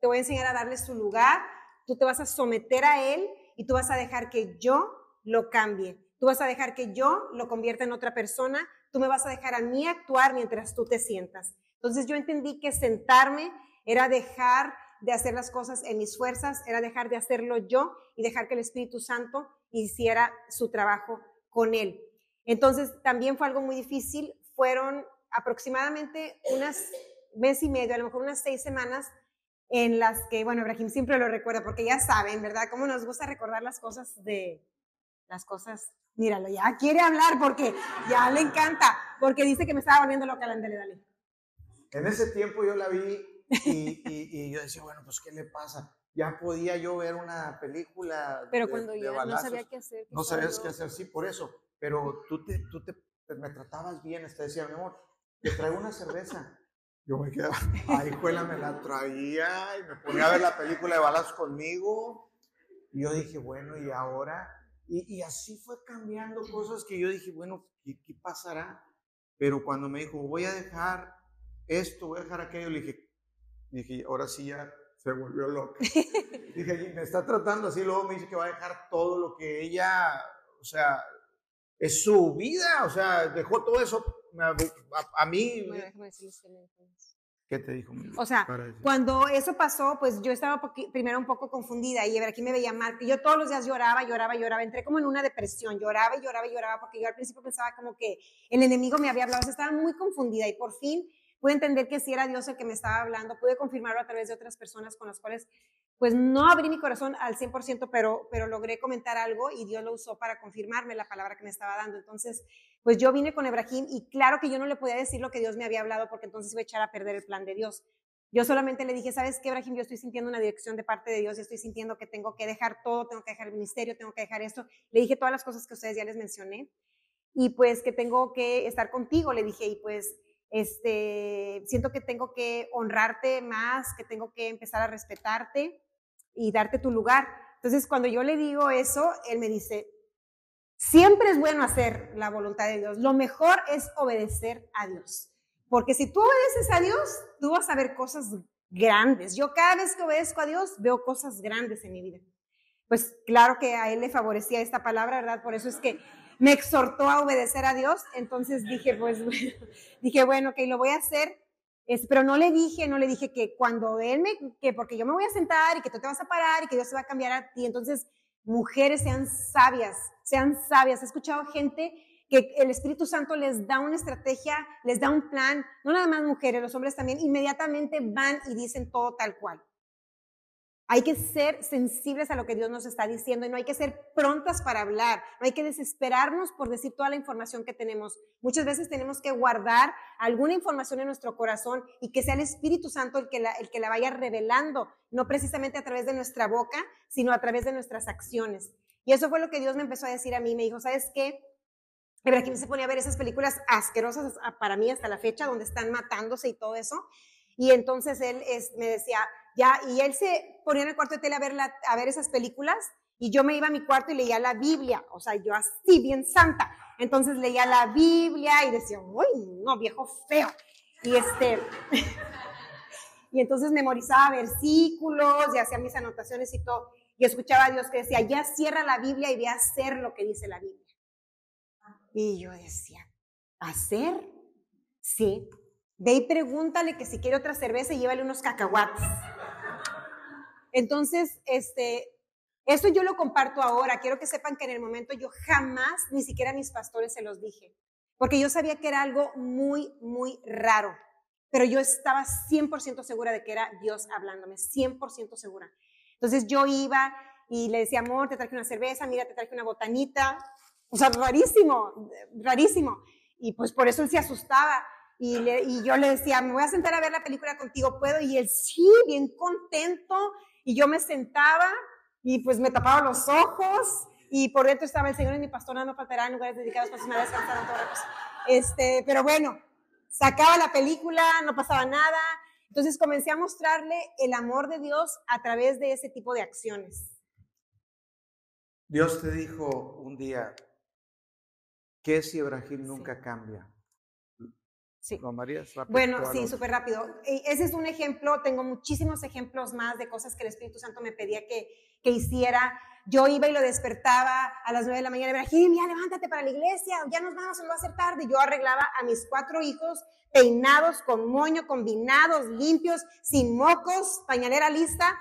te voy a enseñar a darle su lugar tú te vas a someter a Él y tú vas a dejar que yo lo cambie. Tú vas a dejar que yo lo convierta en otra persona. Tú me vas a dejar a mí actuar mientras tú te sientas. Entonces yo entendí que sentarme era dejar de hacer las cosas en mis fuerzas, era dejar de hacerlo yo y dejar que el Espíritu Santo hiciera su trabajo con Él. Entonces también fue algo muy difícil. Fueron aproximadamente unas mes y medio, a lo mejor unas seis semanas en las que, bueno, Ibrahim siempre lo recuerda, porque ya saben, ¿verdad? Cómo nos gusta recordar las cosas de, las cosas, míralo, ya quiere hablar porque ya le encanta, porque dice que me estaba volviendo loca la dale. En ese tiempo yo la vi y, y, yo decía, bueno, pues, ¿qué le pasa? Ya podía yo ver una película. Pero cuando ya no sabía qué hacer. No sabías qué hacer, sí, por eso. Pero tú, te, tú te, me tratabas bien, te decía, mi amor, te traigo una cerveza. Yo me quedaba, ay, juela, me la traía y me ponía a ver la película de balas conmigo. Y yo dije, bueno, ¿y ahora? Y, y así fue cambiando cosas que yo dije, bueno, ¿qué, ¿qué, pasará? Pero cuando me dijo, voy a dejar esto, voy a dejar aquello, le dije, dije, ahora sí ya se volvió loca. [LAUGHS] dije, me está tratando así, luego me dice que va a dejar todo lo que ella, o sea, es su vida, o sea, dejó todo eso a, mí... ¿Qué te dijo? O sea, cuando eso pasó, pues yo estaba primero un poco confundida y aquí me veía mal. Yo todos los días lloraba, lloraba, lloraba. Entré como en una depresión. Lloraba y lloraba y lloraba porque yo al principio pensaba como que el enemigo me había hablado. estaba muy confundida y por fin pude entender que sí era Dios el que me estaba hablando. Pude confirmarlo a través de otras personas con las cuales pues no abrí mi corazón al 100%, pero, pero logré comentar algo y Dios lo usó para confirmarme la palabra que me estaba dando. Entonces, pues yo vine con Ebrahim y claro que yo no le podía decir lo que Dios me había hablado porque entonces iba a echar a perder el plan de Dios. Yo solamente le dije, ¿sabes qué, Ebrahim? Yo estoy sintiendo una dirección de parte de Dios y estoy sintiendo que tengo que dejar todo, tengo que dejar el ministerio, tengo que dejar esto. Le dije todas las cosas que ustedes ya les mencioné y pues que tengo que estar contigo, le dije, y pues este, siento que tengo que honrarte más, que tengo que empezar a respetarte y darte tu lugar. Entonces, cuando yo le digo eso, él me dice, siempre es bueno hacer la voluntad de Dios. Lo mejor es obedecer a Dios. Porque si tú obedeces a Dios, tú vas a ver cosas grandes. Yo cada vez que obedezco a Dios, veo cosas grandes en mi vida. Pues claro que a él le favorecía esta palabra, ¿verdad? Por eso es que me exhortó a obedecer a Dios. Entonces dije, pues, [LAUGHS] dije, bueno, que lo voy a hacer pero no le dije, no le dije que cuando él me, que porque yo me voy a sentar y que tú te vas a parar y que Dios se va a cambiar a ti. Entonces, mujeres sean sabias, sean sabias. He escuchado gente que el Espíritu Santo les da una estrategia, les da un plan, no nada más mujeres, los hombres también, inmediatamente van y dicen todo tal cual. Hay que ser sensibles a lo que Dios nos está diciendo y no hay que ser prontas para hablar, no hay que desesperarnos por decir toda la información que tenemos. Muchas veces tenemos que guardar alguna información en nuestro corazón y que sea el Espíritu Santo el que la, el que la vaya revelando, no precisamente a través de nuestra boca, sino a través de nuestras acciones. Y eso fue lo que Dios me empezó a decir a mí. Me dijo, ¿sabes qué? Aquí se ponía a ver esas películas asquerosas para mí hasta la fecha, donde están matándose y todo eso. Y entonces él me decía, ya, y él se ponía en el cuarto de tele a ver, a ver esas películas y yo me iba a mi cuarto y leía la Biblia, o sea, yo así, bien santa. Entonces leía la Biblia y decía, uy, no, viejo feo. Y este, [LAUGHS] y entonces memorizaba versículos y hacía mis anotaciones y todo. y escuchaba a Dios que decía, ya cierra la Biblia y ve a hacer lo que dice la Biblia. Y yo decía, ¿hacer? Sí. Ve y pregúntale que si quiere otra cerveza llévale unos cacahuates. Entonces, este, eso yo lo comparto ahora. Quiero que sepan que en el momento yo jamás, ni siquiera a mis pastores se los dije, porque yo sabía que era algo muy, muy raro. Pero yo estaba 100% segura de que era Dios hablándome, 100% segura. Entonces yo iba y le decía, amor, te traje una cerveza, mira, te traje una botanita. O sea, rarísimo, rarísimo. Y pues por eso él se asustaba. Y, y yo le decía, me voy a sentar a ver la película contigo, ¿puedo? Y él, sí, bien contento. Y yo me sentaba y pues me tapaba los ojos. Y por dentro estaba el Señor y mi pastor, no faltará en lugares dedicados para me descansaron todas Este, pero bueno, sacaba la película, no pasaba nada. Entonces comencé a mostrarle el amor de Dios a través de ese tipo de acciones. Dios te dijo un día, que si Ibrahim nunca cambia? Sí. bueno, sí, súper rápido. Ese es un ejemplo, tengo muchísimos ejemplos más de cosas que el Espíritu Santo me pedía que, que hiciera. Yo iba y lo despertaba a las nueve de la mañana, Ibrahim, ya levántate para la iglesia, ya nos vamos, no va a ser tarde. Yo arreglaba a mis cuatro hijos peinados, con moño, combinados, limpios, sin mocos, pañalera lista.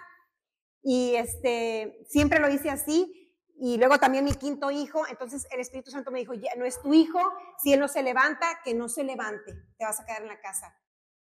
Y este, siempre lo hice así. Y luego también mi quinto hijo, entonces el Espíritu Santo me dijo, ya no es tu hijo, si él no se levanta, que no se levante, te vas a quedar en la casa.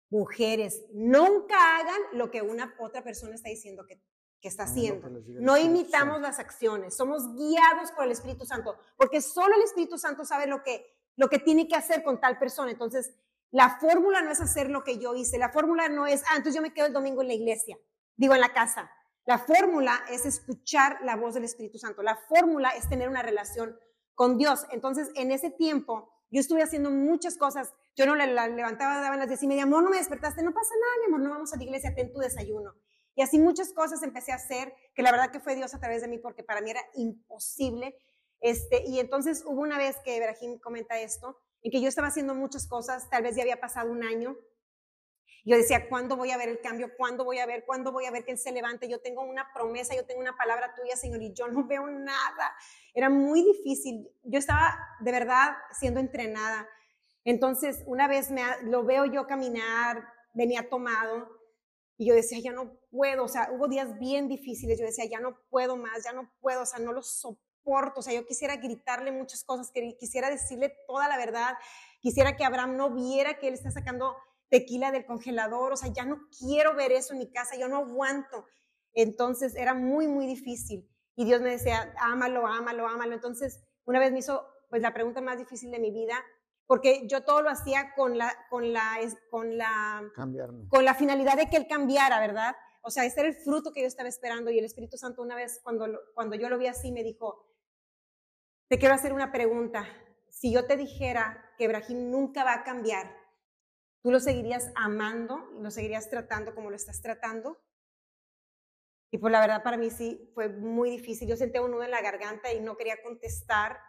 Mujeres, nunca hagan lo que una otra persona está diciendo que, que está haciendo. No imitamos las acciones, somos guiados por el Espíritu Santo, porque solo el Espíritu Santo sabe lo que, lo que tiene que hacer con tal persona. Entonces, la fórmula no es hacer lo que yo hice, la fórmula no es, ah, entonces yo me quedo el domingo en la iglesia, digo en la casa. La fórmula es escuchar la voz del Espíritu Santo. La fórmula es tener una relación con Dios. Entonces, en ese tiempo, yo estuve haciendo muchas cosas. Yo no la, levantaba, daba las diez y media, amor, no me despertaste, no pasa nada, amor, no vamos a la iglesia, ten tu desayuno. Y así muchas cosas empecé a hacer, que la verdad que fue Dios a través de mí, porque para mí era imposible. Este, y entonces hubo una vez que Ibrahim comenta esto, en que yo estaba haciendo muchas cosas, tal vez ya había pasado un año, yo decía, ¿cuándo voy a ver el cambio? ¿Cuándo voy a ver? ¿Cuándo voy a ver que Él se levante? Yo tengo una promesa, yo tengo una palabra tuya, Señor, y yo no veo nada. Era muy difícil. Yo estaba de verdad siendo entrenada. Entonces, una vez me, lo veo yo caminar, venía tomado, y yo decía, ya no puedo. O sea, hubo días bien difíciles. Yo decía, ya no puedo más, ya no puedo, o sea, no lo soporto. O sea, yo quisiera gritarle muchas cosas, quisiera decirle toda la verdad. Quisiera que Abraham no viera que él está sacando tequila del congelador, o sea, ya no quiero ver eso en mi casa, yo no aguanto. Entonces era muy, muy difícil. Y Dios me decía, ámalo, ámalo, ámalo. Entonces, una vez me hizo pues la pregunta más difícil de mi vida, porque yo todo lo hacía con la, con la, con la, con la finalidad de que Él cambiara, ¿verdad? O sea, ese era el fruto que yo estaba esperando. Y el Espíritu Santo una vez, cuando, cuando yo lo vi así, me dijo, te quiero hacer una pregunta. Si yo te dijera que Ibrahim nunca va a cambiar, ¿Tú lo seguirías amando lo seguirías tratando como lo estás tratando? Y pues la verdad para mí sí fue muy difícil. Yo sentía un nudo en la garganta y no quería contestar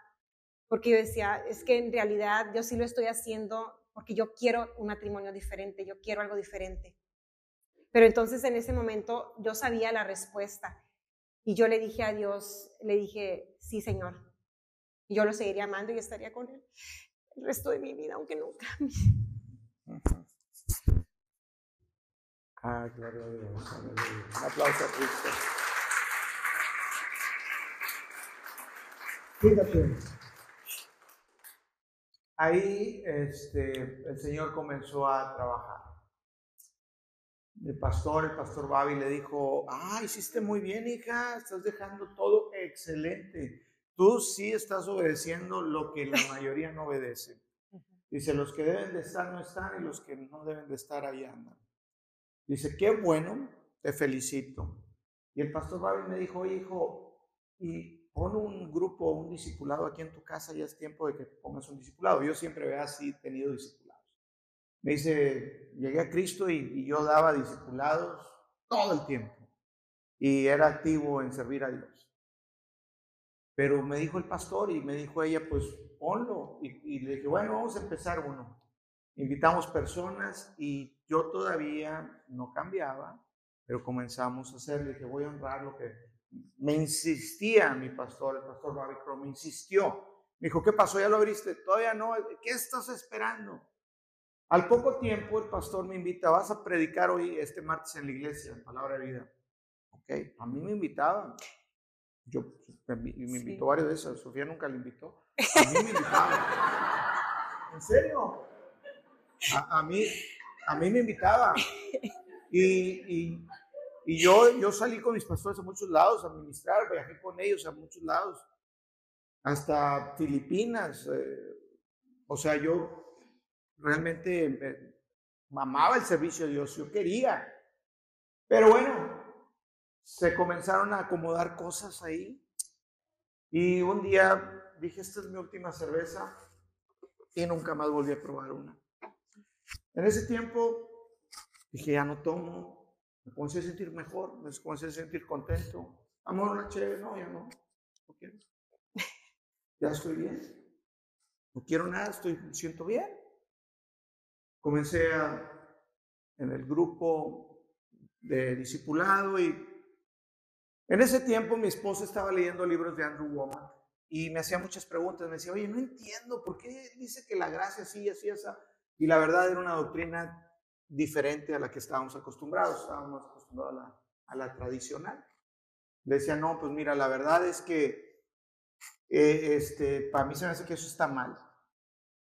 porque yo decía, es que en realidad yo sí lo estoy haciendo porque yo quiero un matrimonio diferente, yo quiero algo diferente. Pero entonces en ese momento yo sabía la respuesta y yo le dije a Dios, le dije, sí, Señor. Yo lo seguiría amando y estaría con Él el resto de mi vida, aunque cambie. Ah, gloria a Dios. Aplauso a Cristo. Ahí este, el Señor comenzó a trabajar. El pastor, el pastor Babi le dijo, ah, hiciste muy bien, hija, estás dejando todo excelente. Tú sí estás obedeciendo lo que la mayoría no obedece. Dice, los que deben de estar no están y los que no deben de estar ahí andan. Dice, qué bueno, te felicito. Y el pastor Babi me dijo, hijo, y pon un grupo, un discipulado aquí en tu casa, ya es tiempo de que pongas un discipulado. Yo siempre había así tenido discipulados. Me dice, llegué a Cristo y, y yo daba discipulados todo el tiempo. Y era activo en servir a Dios. Pero me dijo el pastor y me dijo ella, pues ponlo. Y, le dije, bueno, vamos a empezar uno. Invitamos personas y yo todavía no cambiaba, pero comenzamos a hacer, le dije, voy a honrar lo que me insistía mi pastor, el pastor Bobby Crow, me insistió. Me dijo, ¿qué pasó? ¿Ya lo abriste? Todavía no. ¿Qué estás esperando? Al poco tiempo el pastor me invita, vas a predicar hoy, este martes en la iglesia, en Palabra de Vida. Ok, a mí me invitaban. Yo, me, invitó varias veces, Sofía nunca le invitó. A mí me invitaban. [LAUGHS] ¿En serio? A, mí, a mí me invitaba. Y, y, y, yo, yo salí con mis pastores a muchos lados a ministrar, viajé con ellos a muchos lados, hasta Filipinas. Eh, o sea, yo realmente eh, amaba el servicio de Dios, yo quería. Pero bueno, se comenzaron a acomodar cosas ahí. Y un día dije, esta es mi última cerveza y nunca más volví a probar una. En ese tiempo dije, ya no tomo, me comencé a sentir mejor, me comencé a sentir contento. Amor, una chévere, no, ya no, no quiero. Ya estoy bien. No quiero nada, estoy, me siento bien. Comencé a, en el grupo de discipulado y en ese tiempo mi esposa estaba leyendo libros de Andrew Womack y me hacía muchas preguntas. Me decía, oye, no entiendo por qué dice que la gracia sí, así, esa. Y la verdad era una doctrina diferente a la que estábamos acostumbrados. Estábamos acostumbrados a la, a la tradicional. Le decía, no, pues mira, la verdad es que eh, este, para mí se me hace que eso está mal.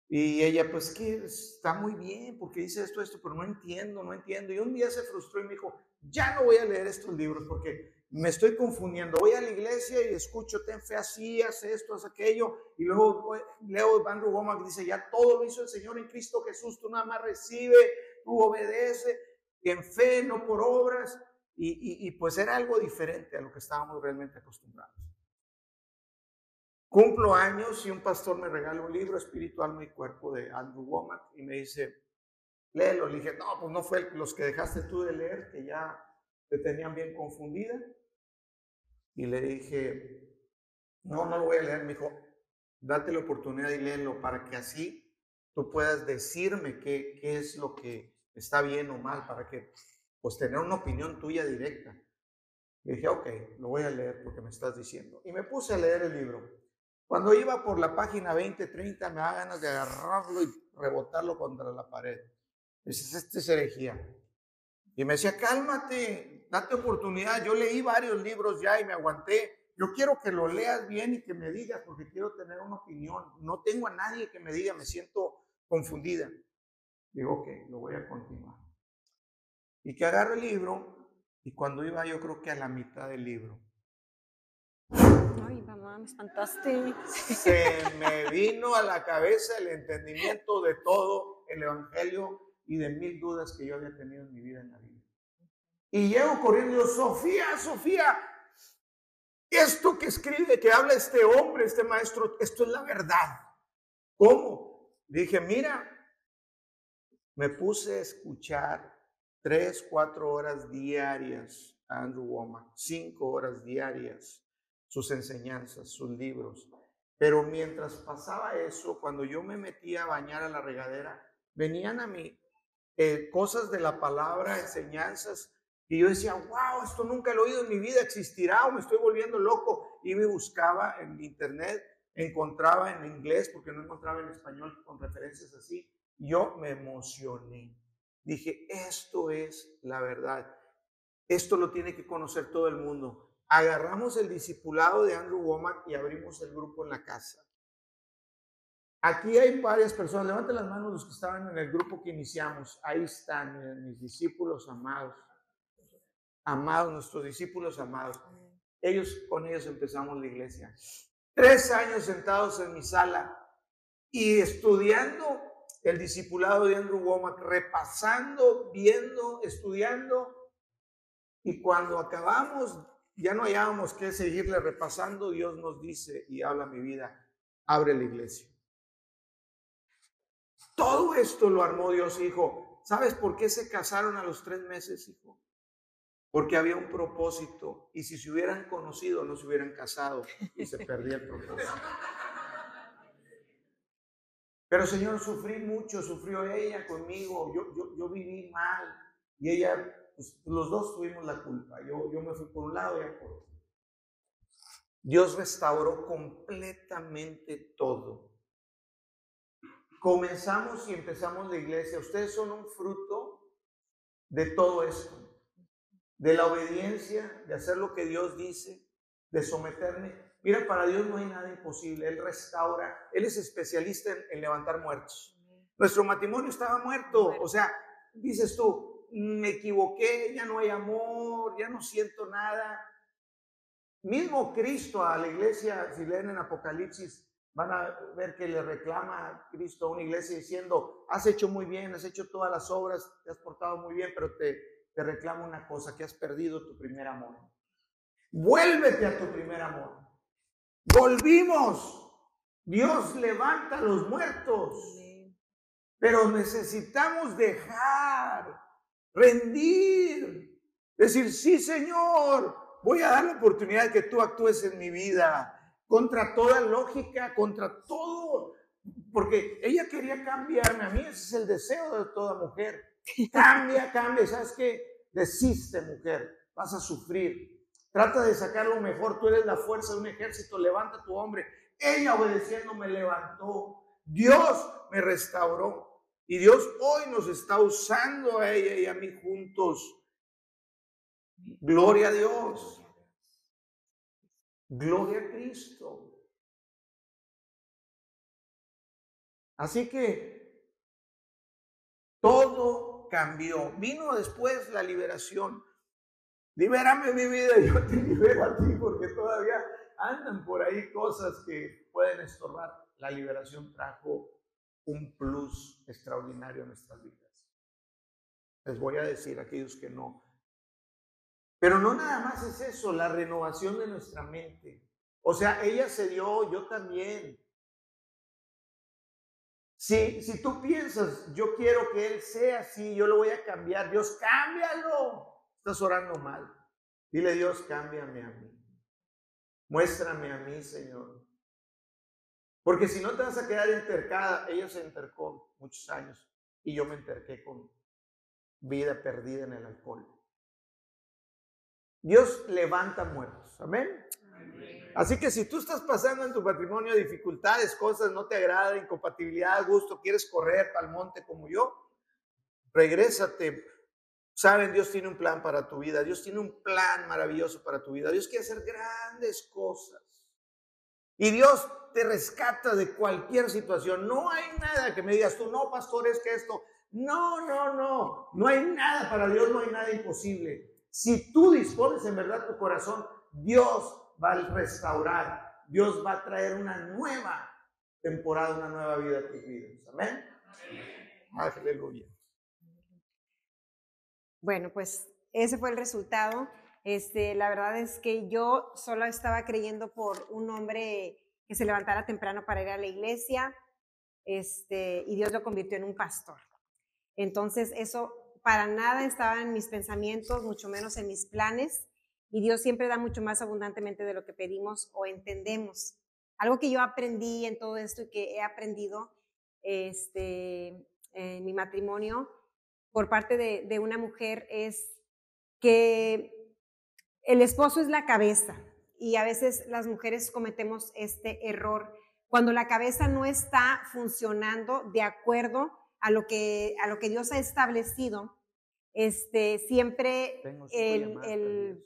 Y ella, pues que está muy bien, porque dice esto, esto, pero no entiendo, no entiendo. Y un día se frustró y me dijo, ya no voy a leer estos libros porque me estoy confundiendo. Voy a la iglesia y escucho, ten fe así, haz esto, haz aquello. Y luego leo Andrew Womack dice, ya todo lo hizo el Señor en Cristo Jesús, tú nada más recibe, tú obedece, en fe, no por obras. Y, y pues era algo diferente a lo que estábamos realmente acostumbrados. Cumplo años y un pastor me regala un libro, Espiritual, mi cuerpo, de Andrew Womack, y me dice, léelo. Le dije, no, pues no fue los que dejaste tú de leer, que ya te tenían bien confundida. Y le dije, no, no lo voy a leer. Me dijo, date la oportunidad de leerlo para que así tú puedas decirme qué, qué es lo que está bien o mal, para que pues tener una opinión tuya directa. Le dije, ok, lo voy a leer porque me estás diciendo. Y me puse a leer el libro. Cuando iba por la página 20, 30, me da ganas de agarrarlo y rebotarlo contra la pared. Dices, este es herejía. Y me decía, cálmate, date oportunidad. Yo leí varios libros ya y me aguanté. Yo quiero que lo leas bien y que me digas, porque quiero tener una opinión. No tengo a nadie que me diga, me siento confundida. Digo, ok, lo voy a continuar. Y que agarro el libro, y cuando iba yo creo que a la mitad del libro. Ay, mamá, me espantaste. Se me vino a la cabeza el entendimiento de todo el Evangelio y de mil dudas que yo había tenido en mi vida en la vida. Y llego corriendo Sofía, Sofía, esto que escribe, que habla este hombre, este maestro, esto es la verdad. ¿Cómo? Dije, mira, me puse a escuchar tres, cuatro horas diarias a Andrew Womack, cinco horas diarias, sus enseñanzas, sus libros. Pero mientras pasaba eso, cuando yo me metía a bañar a la regadera, venían a mí eh, cosas de la palabra, enseñanzas, y yo decía, wow, esto nunca lo he oído en mi vida, existirá o me estoy volviendo loco. Y me buscaba en internet, encontraba en inglés, porque no encontraba en español con referencias así. Yo me emocioné. Dije, esto es la verdad. Esto lo tiene que conocer todo el mundo. Agarramos el discipulado de Andrew Womack y abrimos el grupo en la casa. Aquí hay varias personas. Levanten las manos los que estaban en el grupo que iniciamos. Ahí están, mis discípulos amados. Amados, nuestros discípulos amados. Ellos, con ellos empezamos la iglesia. Tres años sentados en mi sala y estudiando el discipulado de Andrew Womack, repasando, viendo, estudiando. Y cuando acabamos, ya no hallábamos que seguirle repasando. Dios nos dice y habla mi vida, abre la iglesia. Todo esto lo armó Dios, hijo. ¿Sabes por qué se casaron a los tres meses, hijo? Porque había un propósito y si se hubieran conocido no se hubieran casado y se perdía el propósito. Pero Señor, sufrí mucho, sufrió ella conmigo, yo, yo, viví mal y ella, pues, los dos tuvimos la culpa. Yo, yo me fui por un lado y ella por otro. Dios restauró completamente todo. Comenzamos y empezamos la iglesia. Ustedes son un fruto de todo esto, de la obediencia, de hacer lo que Dios dice, de someterme. Mira, para Dios no hay nada imposible. Él restaura. Él es especialista en, en levantar muertos. Nuestro matrimonio estaba muerto. O sea, dices tú, me equivoqué, ya no hay amor, ya no siento nada. Mismo Cristo a la iglesia, si leen en Apocalipsis, van a ver que le reclama a Cristo a una iglesia diciendo, has hecho muy bien, has hecho todas las obras, te has portado muy bien, pero te, te reclamo una cosa, que has perdido tu primer amor. Vuélvete a tu primer amor. Volvimos. Dios levanta a los muertos. Pero necesitamos dejar, rendir, decir, sí Señor, voy a dar la oportunidad de que tú actúes en mi vida, contra toda lógica, contra todo, porque ella quería cambiarme a mí, ese es el deseo de toda mujer. [LAUGHS] Cambia, cambia, ¿sabes qué? Desiste, mujer, vas a sufrir. Trata de sacar lo mejor, tú eres la fuerza de un ejército, levanta tu hombre. Ella obedeciendo me levantó. Dios me restauró. Y Dios hoy nos está usando a ella y a mí juntos. Gloria a Dios. Gloria a Cristo. Así que todo cambió. Vino después la liberación. Libérame mi vida yo te libero a ti porque todavía andan por ahí cosas que pueden estorbar. La liberación trajo un plus extraordinario en nuestras vidas. Les voy a decir a aquellos que no. Pero no nada más es eso, la renovación de nuestra mente. O sea, ella se dio, yo también. Si, si tú piensas, yo quiero que él sea así, yo lo voy a cambiar, Dios, cámbialo. Estás orando mal. Dile, Dios, cámbiame a mí. Muéstrame a mí, Señor. Porque si no te vas a quedar intercada, ella se intercó muchos años y yo me interqué con vida perdida en el alcohol. Dios levanta muertos. Amén. Así que si tú estás pasando en tu patrimonio dificultades, cosas no te agradan, incompatibilidad, gusto, quieres correr el monte como yo, regrésate. Saben, Dios tiene un plan para tu vida. Dios tiene un plan maravilloso para tu vida. Dios quiere hacer grandes cosas. Y Dios te rescata de cualquier situación. No hay nada que me digas tú, no, pastor, es que esto. No, no, no. No hay nada para Dios, no hay nada imposible. Si tú dispones en verdad tu corazón, Dios va a restaurar. Dios va a traer una nueva temporada, una nueva vida a tus vidas. Amén. Aleluya. Bueno, pues ese fue el resultado. Este, la verdad es que yo solo estaba creyendo por un hombre que se levantara temprano para ir a la iglesia, este, y Dios lo convirtió en un pastor. Entonces, eso para nada estaba en mis pensamientos, mucho menos en mis planes, y Dios siempre da mucho más abundantemente de lo que pedimos o entendemos. Algo que yo aprendí en todo esto y que he aprendido este, en mi matrimonio por parte de, de una mujer es que el esposo es la cabeza, y a veces las mujeres cometemos este error cuando la cabeza no está funcionando de acuerdo a lo que, a lo que Dios ha establecido. Este, siempre, el,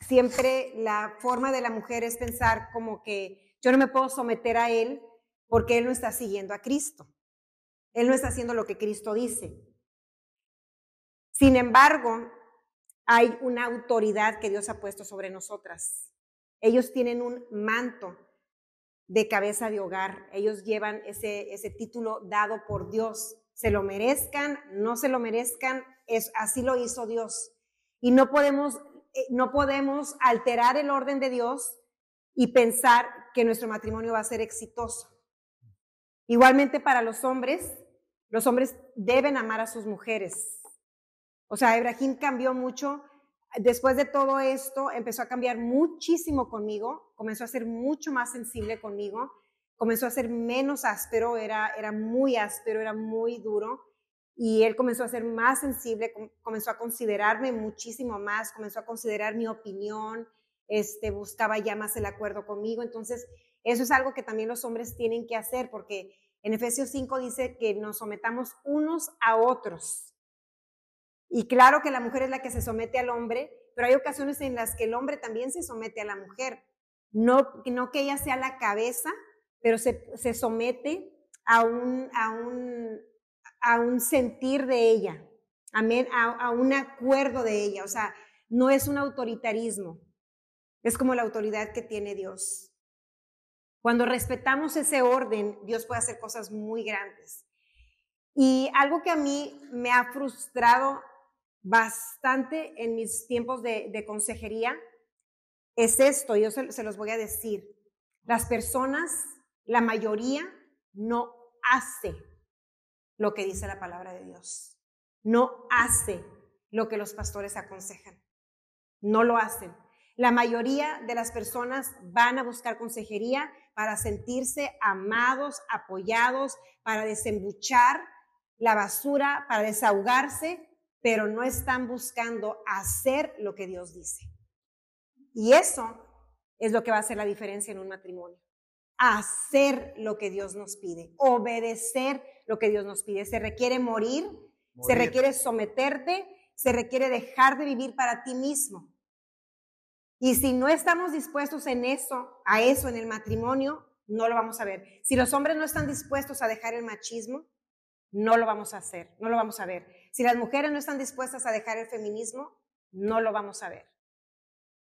siempre la forma de la mujer es pensar como que yo no me puedo someter a Él porque Él no está siguiendo a Cristo. Él no está haciendo lo que Cristo dice. Sin embargo, hay una autoridad que Dios ha puesto sobre nosotras. Ellos tienen un manto de cabeza de hogar. Ellos llevan ese, ese título dado por Dios. Se lo merezcan, no se lo merezcan, es, así lo hizo Dios. Y no podemos, eh, no podemos alterar el orden de Dios y pensar que nuestro matrimonio va a ser exitoso. Igualmente para los hombres, los hombres deben amar a sus mujeres. O sea, Ibrahim cambió mucho Después de todo esto, empezó a cambiar muchísimo conmigo, comenzó a ser mucho más sensible conmigo, comenzó a ser menos áspero, era, era muy áspero, era muy duro, y él comenzó a ser más sensible, comenzó a considerarme muchísimo más, comenzó a considerar mi opinión, este, buscaba ya más el acuerdo conmigo. Entonces, eso es algo que también los hombres tienen que hacer, porque en Efesios 5 dice que nos sometamos unos a otros. Y claro que la mujer es la que se somete al hombre, pero hay ocasiones en las que el hombre también se somete a la mujer. No, que ella sea la cabeza, pero se, se somete a un, a, un, a un sentir de ella, a, a un acuerdo de ella. O sea, no es un autoritarismo, es como la autoridad que tiene Dios. Cuando respetamos ese orden, Dios puede hacer cosas muy grandes. Y algo que a mí me ha frustrado bastante en mis tiempos de, consejería es esto, yo se, se los voy a decir. Las personas, la mayoría, no hace lo que dice la palabra de Dios. No hace lo que los pastores aconsejan. No lo hacen. La mayoría de las personas van a buscar consejería para sentirse amados, apoyados, para desembuchar la basura, para desahogarse, pero no están buscando hacer lo que Dios dice. Y eso es lo que va a hacer la diferencia en un matrimonio. Hacer lo que Dios nos pide, obedecer lo que Dios nos pide. Se requiere morir, morir. se requiere someterte, se requiere dejar de vivir para ti mismo y si no estamos dispuestos en eso, a eso en el matrimonio, no lo vamos a ver. Si los hombres no están dispuestos a dejar el machismo, no lo vamos a hacer, no lo vamos a ver. Si las mujeres no están dispuestas a dejar el feminismo, no lo vamos a ver.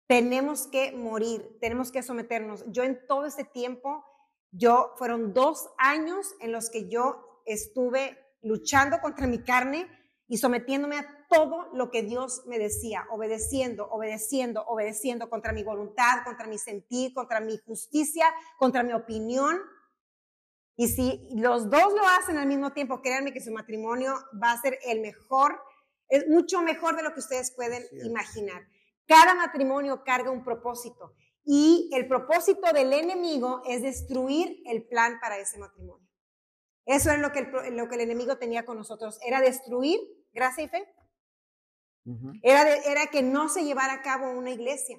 Tenemos que morir, tenemos que someternos. Yo en todo este tiempo, yo fueron dos años en los que yo estuve luchando contra mi carne y sometiéndome a todo lo que Dios me decía, obedeciendo, obedeciendo, obedeciendo contra mi voluntad, contra mi sentir, contra mi justicia, contra mi opinión. Y si los dos lo hacen al mismo tiempo, créanme que su matrimonio va a ser el mejor, es mucho mejor de lo que ustedes pueden imaginar. Cada matrimonio carga un propósito y el propósito del enemigo es destruir el plan para ese matrimonio. Eso es lo que el, lo que el enemigo tenía con nosotros, era destruir, gracia y fe, era, era que no se llevara a cabo una iglesia,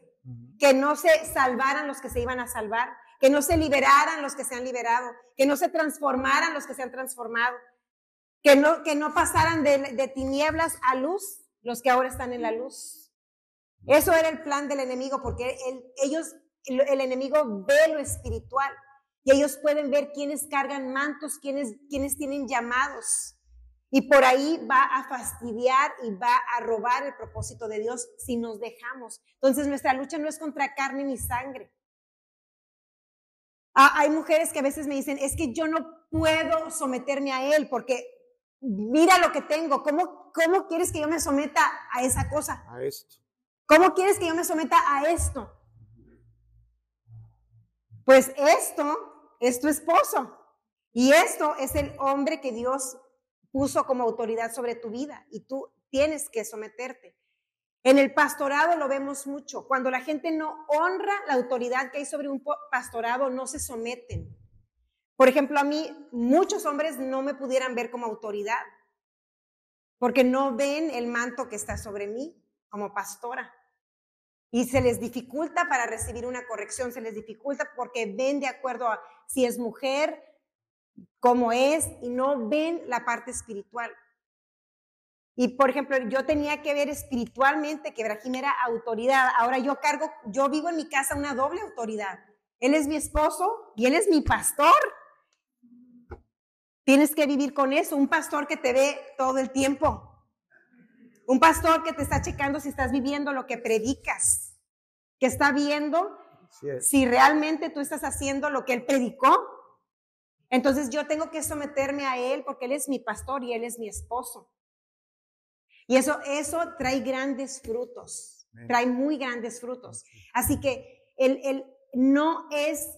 que no se salvaran los que se iban a salvar, que no se liberaran los que se han liberado, que no se transformaran los que se han transformado, que no, que no pasaran de, tinieblas a luz los que ahora están en la luz. Eso era el plan del enemigo, porque ellos, el, enemigo ve lo espiritual y ellos pueden ver quiénes cargan mantos, quiénes, quiénes tienen llamados. Y por ahí va a fastidiar y va a robar el propósito de Dios si nos dejamos. Entonces nuestra lucha no es contra carne ni sangre. Ah, hay mujeres que a veces me dicen, es que yo no puedo someterme a Él porque mira lo que tengo. ¿Cómo, cómo quieres que yo me someta a esa cosa? A esto. ¿Cómo quieres que yo me someta a esto? Pues esto es tu esposo. Y esto es el hombre que Dios puso como autoridad sobre tu vida y tú tienes que someterte. En el pastorado lo vemos mucho. Cuando la gente no honra la autoridad que hay sobre un pastorado, no se someten. Por ejemplo, a mí muchos hombres no me pudieran ver como autoridad porque no ven el manto que está sobre mí como pastora. Y se les dificulta para recibir una corrección, se les dificulta porque ven de acuerdo a si es mujer, como es y no ven la parte espiritual. Y por ejemplo, yo tenía que ver espiritualmente que Brahim era autoridad. Ahora yo cargo, yo vivo en mi casa una doble autoridad. Él es mi esposo y él es mi pastor. Tienes que vivir con eso. Un pastor que te ve todo el tiempo. Un pastor que te está checando si estás viviendo lo que predicas. Que está viendo si realmente tú estás haciendo lo que él predicó entonces yo tengo que someterme a Él porque Él es mi pastor y Él es mi esposo. Y eso, eso trae grandes frutos, trae muy grandes frutos. Así que el, el, no es,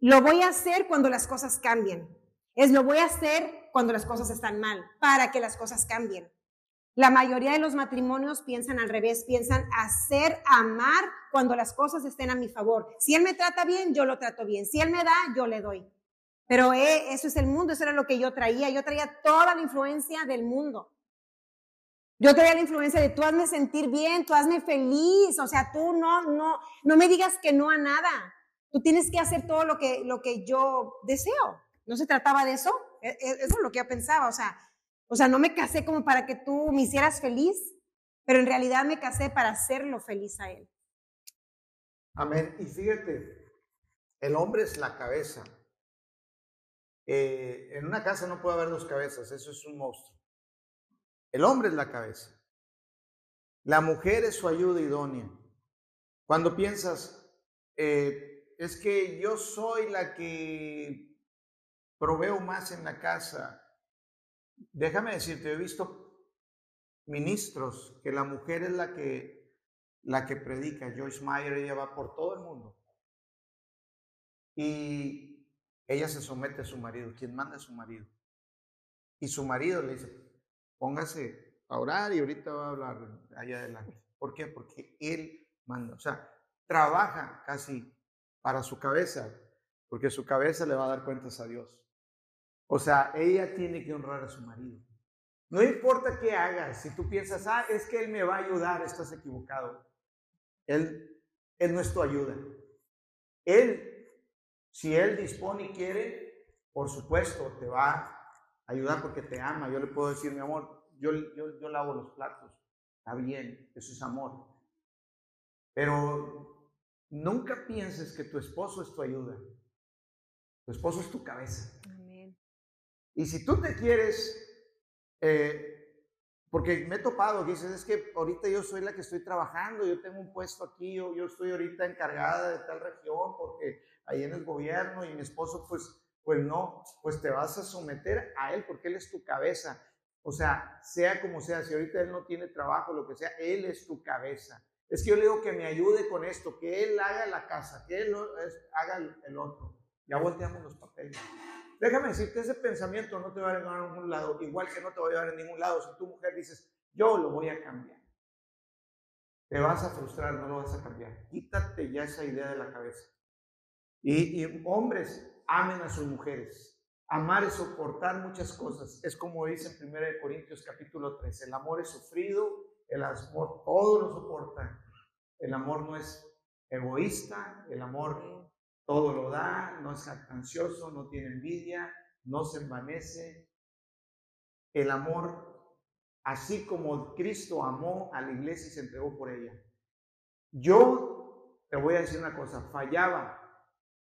lo voy a hacer cuando las cosas cambien, es lo voy a hacer cuando las cosas están mal, para que las cosas cambien. La mayoría de los matrimonios piensan al revés, piensan hacer, amar cuando las cosas estén a mi favor. Si Él me trata bien, yo lo trato bien. Si Él me da, yo le doy. Pero eh, eso es el mundo, eso era lo que yo traía. Yo traía toda la influencia del mundo. Yo doy la influencia de tú hazme sentir bien, tú hazme feliz, o sea, tú no, no, no me digas que no a nada. Tú tienes que hacer todo lo que, lo que yo deseo. ¿No se trataba de eso? E, e, eso es lo que yo pensaba, o sea, o sea, no me casé como para que tú me hicieras feliz, pero en realidad me casé para hacerlo feliz a él. Amén. Y fíjate, el hombre es la cabeza. Eh, en una casa no puede haber dos cabezas, eso es un monstruo. El hombre es la cabeza. La mujer es su ayuda idónea. Cuando piensas, eh, es que yo soy la que proveo más en la casa. Déjame decirte, he visto ministros que la mujer es la que, la que predica. Joyce Meyer, ella va por todo el mundo. Y ella se somete a su marido, quien manda a su marido. Y su marido le dice, póngase a orar y ahorita va a hablar allá adelante. ¿Por qué? Porque él manda, o sea, trabaja casi para su cabeza, porque su cabeza le va a dar cuentas a Dios. O sea, ella tiene que honrar a su marido. No importa qué hagas, si tú piensas, ah, es que él me va a ayudar, estás equivocado. Él, él no es tu ayuda. Él, si él dispone y quiere, por supuesto, te va ayudar porque te ama. Yo le puedo decir, mi amor, yo, yo, yo lavo los platos. Está bien, eso es amor. Pero nunca pienses que tu esposo es tu ayuda. Tu esposo es tu cabeza. Y si tú te quieres, eh, porque me he topado que dices, es que ahorita yo soy la que estoy trabajando, yo tengo un puesto aquí, yo, yo estoy ahorita encargada de tal región, porque ahí en el gobierno y mi esposo pues pues no, pues te vas a someter a Él porque Él es tu cabeza. O sea, sea como sea, si ahorita Él no tiene trabajo, lo que sea, Él es tu cabeza. Es que yo le digo que me ayude con esto, que Él haga la casa, que Él haga el otro. Ya volteamos los papeles. Déjame decirte, ese pensamiento no te va a llevar a ningún lado, igual que no te va a llevar a ningún lado. Si tu mujer dices, yo lo voy a cambiar, te vas a frustrar, no lo vas a cambiar. Quítate ya esa idea de la cabeza. Y, hombres, amen a sus mujeres. Amar es soportar muchas cosas. Es como dice en 1 Corintios capítulo 3, el amor es sufrido, el amor todo lo soporta. El amor no es egoísta, el amor todo lo da, no es ansioso, no tiene envidia, no se envanece. El amor, así como Cristo amó a la iglesia y se entregó por ella. Yo te voy a decir una cosa, fallaba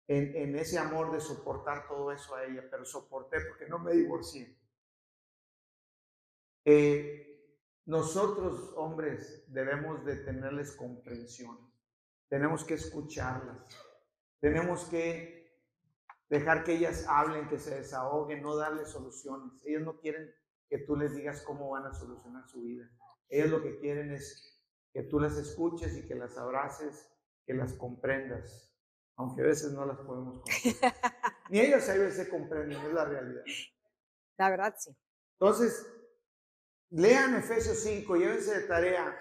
en, ese amor de soportar todo eso a ella, pero soporté porque no me divorcié. Eh, nosotros, hombres, debemos de tenerles comprensión, tenemos que escucharlas, tenemos que dejar que ellas hablen, que se desahoguen, no darles soluciones. Ellos no quieren que tú les digas cómo van a solucionar su vida. Ellos lo que quieren es que tú las escuches y que las abraces, que las comprendas aunque a veces no las podemos comprender. [LAUGHS] Ni ellos a veces comprenden, es la realidad. La verdad, sí. Entonces, lean Efesios 5, llévense de tarea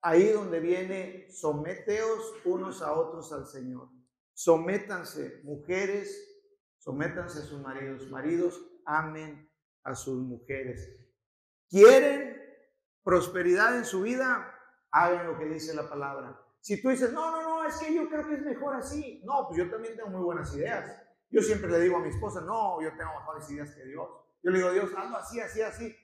ahí donde viene, someteos unos a otros al Señor. Sométanse, mujeres, sométanse a sus maridos. Maridos, amen a sus mujeres. ¿Quieren prosperidad en su vida? Hagan lo que dice la palabra. Si tú dices, no, no, no, es que yo creo que es mejor así. No, pues yo también tengo muy buenas ideas. Yo siempre le digo a mi esposa, no, yo tengo mejores ideas que Dios. Yo le digo, Dios, hazlo así, así, así.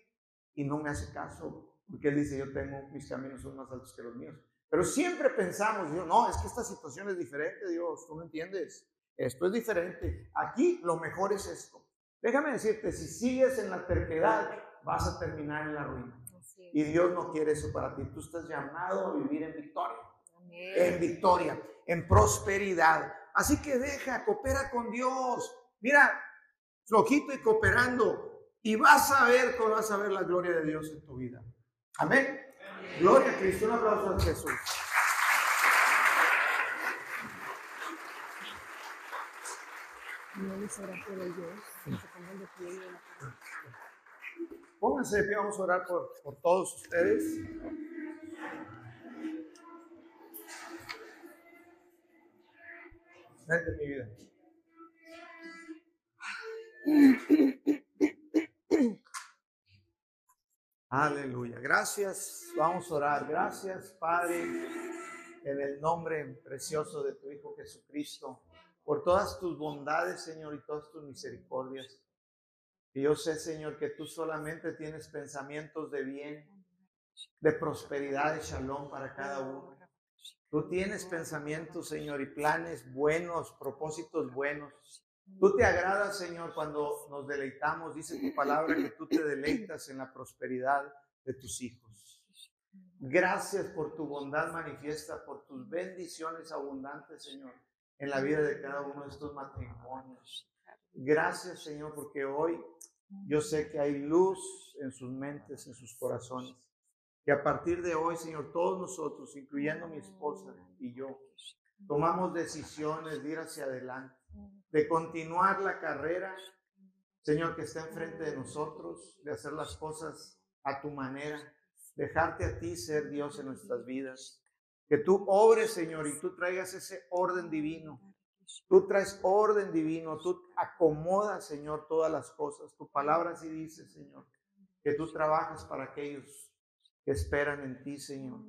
Y no me hace caso, porque Él dice, yo tengo, mis caminos son más altos que los míos. Pero siempre pensamos, Dios, no, es que esta situación es diferente, Dios, tú no entiendes. Esto es diferente. Aquí lo mejor es esto. Déjame decirte, si sigues en la terquedad, vas a terminar en la ruina. Y Dios no quiere eso para ti. Tú estás llamado a vivir en victoria en victoria, en prosperidad. Así que deja, coopera con Dios. Mira, flojito y cooperando. Y vas a ver, vas a ver la gloria de Dios en tu vida. Amén. Gloria a Cristo. Un aplauso a Jesús. Pónganse de pie, vamos a orar por, por todos ustedes. Vente mi vida. Aleluya. Gracias, vamos a orar. Gracias, Padre, en el nombre precioso de tu Hijo Jesucristo, por todas tus bondades, Señor, y todas tus misericordias. Y yo sé, Señor, que tú solamente tienes pensamientos de bien, de prosperidad, de shalom para cada uno. Tú tienes pensamientos, Señor, y planes buenos, propósitos buenos. Tú te agradas, Señor, cuando nos deleitamos. Dice tu palabra que tú te deleitas en la prosperidad de tus hijos. Gracias por tu bondad manifiesta, por tus bendiciones abundantes, Señor, en la vida de cada uno de estos matrimonios. Gracias, Señor, porque hoy yo sé que hay luz en sus mentes, en sus corazones. Que a partir de hoy, Señor, todos nosotros, incluyendo mi esposa y yo, tomamos decisiones de ir hacia adelante, de continuar la carrera, Señor, que está enfrente de nosotros, de hacer las cosas a tu manera, dejarte a ti ser Dios en nuestras vidas. Que tú obres, Señor, y tú traigas ese orden divino. Tú traes orden divino, tú acomodas, Señor, todas las cosas. Tu palabra sí dice, Señor, que tú trabajas para aquellos que esperan en ti, Señor.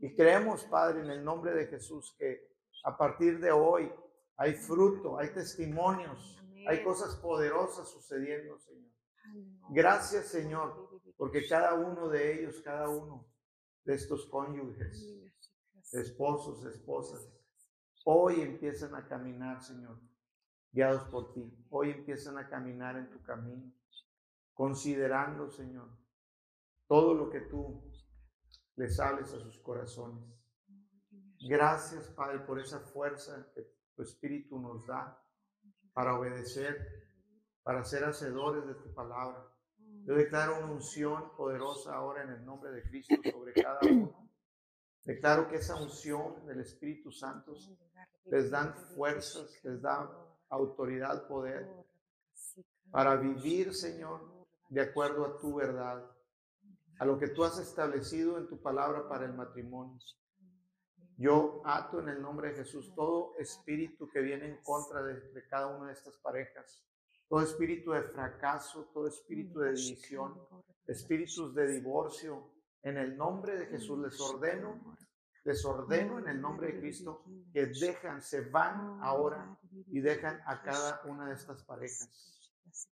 Y creemos, Padre, en el nombre de Jesús, que a partir de hoy hay fruto, hay testimonios, hay cosas poderosas sucediendo, Señor. Gracias, Señor, porque cada uno de ellos, cada uno de estos cónyuges, esposos, esposas, hoy empiezan a caminar, Señor, guiados por ti. Hoy empiezan a caminar en tu camino, considerando, Señor, todo lo que tú les hables a sus corazones. Gracias, Padre, por esa fuerza que tu Espíritu nos da para obedecer, para ser hacedores de tu palabra. Yo declaro una unción poderosa ahora en el nombre de Cristo sobre cada uno. Declaro que esa unción del Espíritu Santo les dan fuerzas, les da autoridad, poder para vivir, Señor, de acuerdo a tu verdad, a lo que tú has establecido en tu palabra para el matrimonio. Yo ato en el nombre de Jesús todo espíritu que viene en contra de, cada una de estas parejas todo espíritu de fracaso, todo espíritu de división, espíritus de divorcio. En el nombre de Jesús les ordeno, les ordeno en el nombre de Cristo que dejan, se van ahora y dejan a cada una de estas parejas.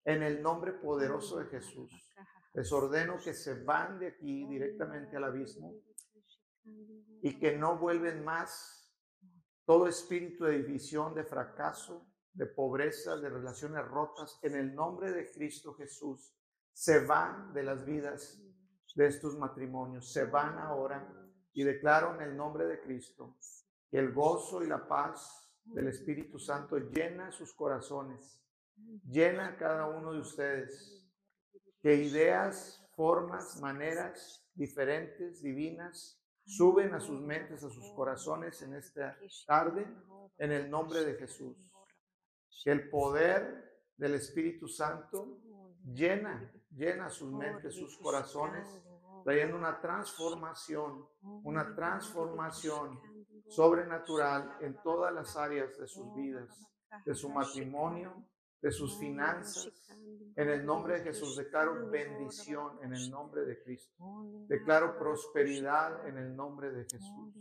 En el nombre poderoso de Jesús, les ordeno que se van de aquí directamente al abismo y que no vuelven más. Todo espíritu de división, de fracaso, de pobreza, de relaciones rotas, en el nombre de Cristo Jesús, se van de las vidas de estos matrimonios, se van ahora y declaro en el nombre de Cristo que el gozo y la paz del Espíritu Santo llena sus corazones, llena a cada uno de ustedes, que ideas, formas, maneras diferentes, divinas, suben a sus mentes, a sus corazones en esta tarde, en el nombre de Jesús. que el poder del Espíritu Santo llena, llena sus mentes, sus corazones, trayendo una transformación, una transformación sobrenatural en todas las áreas de sus vidas, de su matrimonio, de sus finanzas. En el nombre de Jesús declaro bendición en el nombre de Cristo. Declaro prosperidad en el nombre de Jesús.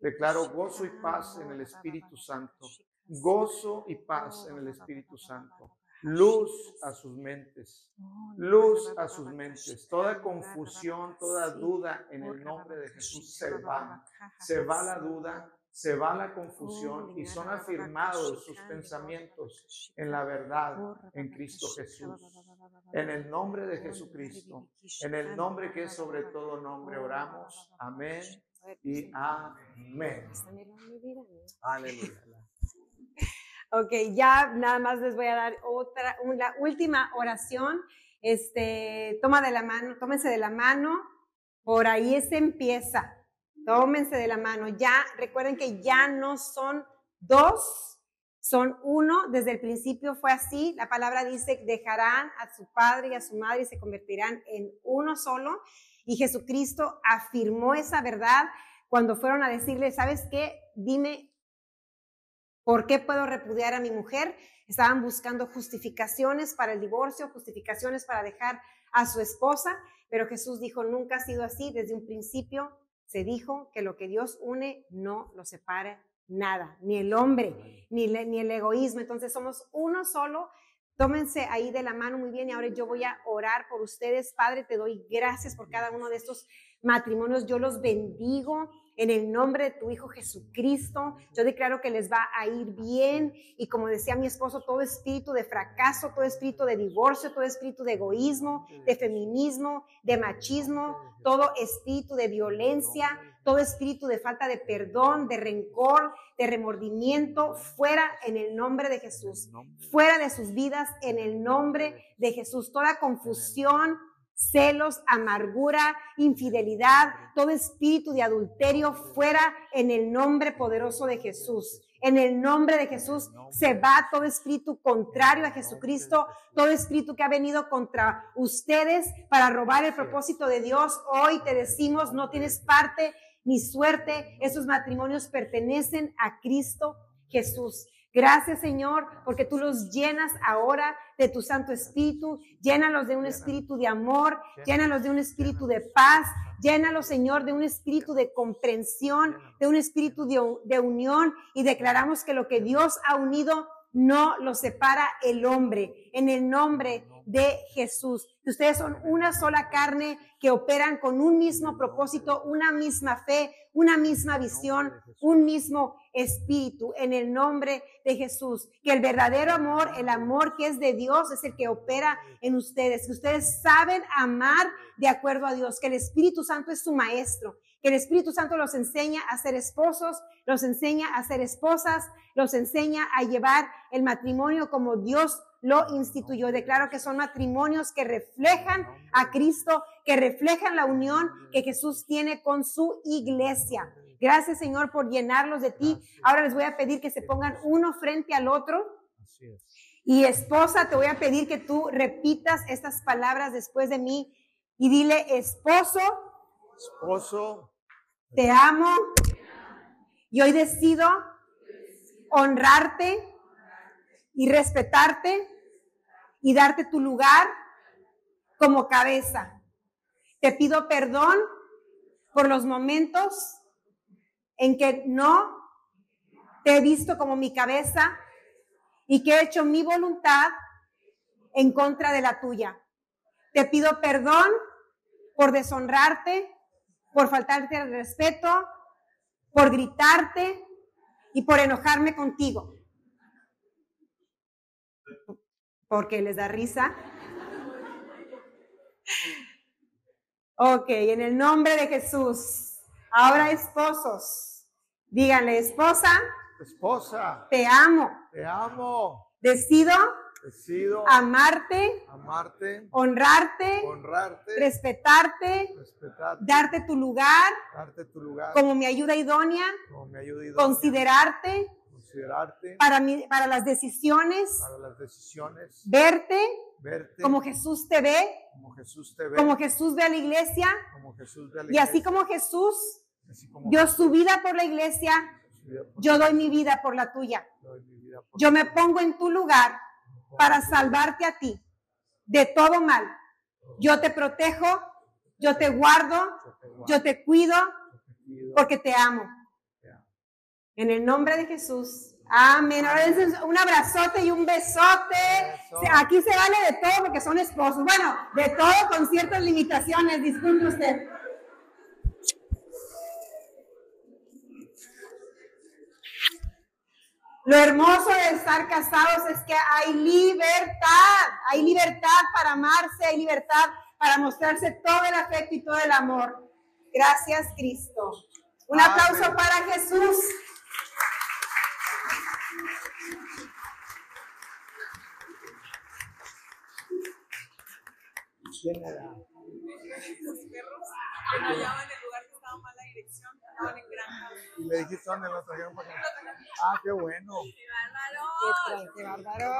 Declaro gozo y paz en el Espíritu Santo gozo y paz en el Espíritu Santo. Luz a sus mentes, luz a sus mentes. Toda confusión, toda duda en el nombre de Jesús se va. Se va la duda, se va la confusión y son afirmados sus pensamientos en la verdad en Cristo Jesús. En el nombre de Jesucristo, en el nombre que es sobre todo nombre, oramos. Amén y amén. Aleluya. Ok, ya nada más les voy a dar otra, una última oración. Este, toma de la mano, tómense de la mano, por ahí se empieza. Tómense de la mano. Ya, recuerden que ya no son dos, son uno. Desde el principio fue así. La palabra dice, dejarán a su padre y a su madre y se convertirán en uno solo. Y Jesucristo afirmó esa verdad cuando fueron a decirle, ¿sabes qué? Dime ¿Por qué puedo repudiar a mi mujer? Estaban buscando justificaciones para el divorcio, justificaciones para dejar a su esposa, pero Jesús dijo, nunca ha sido así, desde un principio se dijo que lo que Dios une no lo separa nada, ni el hombre, ni, ni el egoísmo, entonces somos uno solo. Tómense ahí de la mano muy bien y ahora yo voy a orar por ustedes. Padre, te doy gracias por cada uno de estos matrimonios. Yo los bendigo en el nombre de tu Hijo Jesucristo. Yo declaro que les va a ir bien y como decía mi esposo, todo espíritu de fracaso, todo espíritu de divorcio, todo espíritu de egoísmo, de feminismo, de machismo, todo espíritu de violencia, todo espíritu de falta de perdón, de rencor, de remordimiento, fuera en el nombre de Jesús, fuera de sus vidas en el nombre de Jesús. Toda confusión, celos, amargura, infidelidad, todo espíritu de adulterio fuera en el nombre poderoso de Jesús. En el nombre de Jesús se va todo espíritu contrario a Jesucristo, todo espíritu que ha venido contra ustedes para robar el propósito de Dios. Hoy te decimos, no tienes parte ni suerte. Esos matrimonios pertenecen a Cristo Jesús. Gracias Señor, porque tú los llenas ahora de tu Santo Espíritu, llénalos de un espíritu de amor, llénalos. De un espíritu de paz, llénalos Señor de un espíritu de comprensión, de un espíritu de, de unión. Y declaramos que lo que Dios ha unido no lo separa el hombre. En el nombre de Jesús. Ustedes son una sola carne que operan con un mismo propósito, una misma fe, una misma visión, un mismo espíritu. En el nombre de Jesús. Que el verdadero amor, el amor que es de Dios, es el que opera en ustedes. Que ustedes saben amar de acuerdo a Dios. Que el Espíritu Santo es su maestro que el Espíritu Santo los enseña a ser esposos, los enseña a ser esposas, los enseña a llevar el matrimonio como Dios lo instituyó. Declaro que son matrimonios que reflejan a Cristo, que reflejan la unión que Jesús tiene con su iglesia. Gracias Señor por llenarlos de ti. Ahora les voy a pedir que se pongan uno frente al otro. Y esposa, te voy a pedir que tú repitas estas palabras después de mí y dile, esposo, esposo, te amo y hoy decido honrarte y respetarte y darte tu lugar como cabeza. Te pido perdón por los momentos en que no te he visto como mi cabeza y que he hecho mi voluntad en contra de la tuya. Te pido perdón por deshonrarte, por faltarte el respeto, por gritarte y por enojarme contigo porque les da risa. Ok, en el nombre de Jesús. Ahora esposos, díganle, esposa. Esposa. Te amo. Te amo. Decido. Decido. Amarte. Amarte. Honrarte. Honrarte. Respetarte. Respetarte. Darte tu lugar. Darte tu lugar. Como mi ayuda idónea. Como mi ayuda idónea. Considerarte para, mi, para las decisiones, para las decisiones, verte, verte como Jesús te ve, como Jesús te ve, como Jesús ve a la iglesia, como Jesús ve a la y así como Jesús dio su vida por la iglesia, yo doy mi vida por la tuya. Yo me pongo en tu lugar para salvarte a ti de todo mal. Yo te protejo, yo te guardo, yo te cuido, porque te amo. En el nombre de Jesús. Amén. Ahora un abrazote y un besote. Aquí se vale de todo porque son esposos. Bueno, de todo con ciertas limitaciones. Disculpe usted. Lo hermoso de estar casados es que hay libertad. Hay libertad para amarse, hay libertad para mostrarse todo el afecto y todo el amor. Gracias, Cristo. Un aplauso para Jesús. ¿Quién era? Los perros hallaban el lugar que estaba mal la dirección, estaban en granja. Y le dijiste dónde lo trajeron para acá. Ah, qué bueno. ¡Qué bárbaro! ¡Qué bárbaro!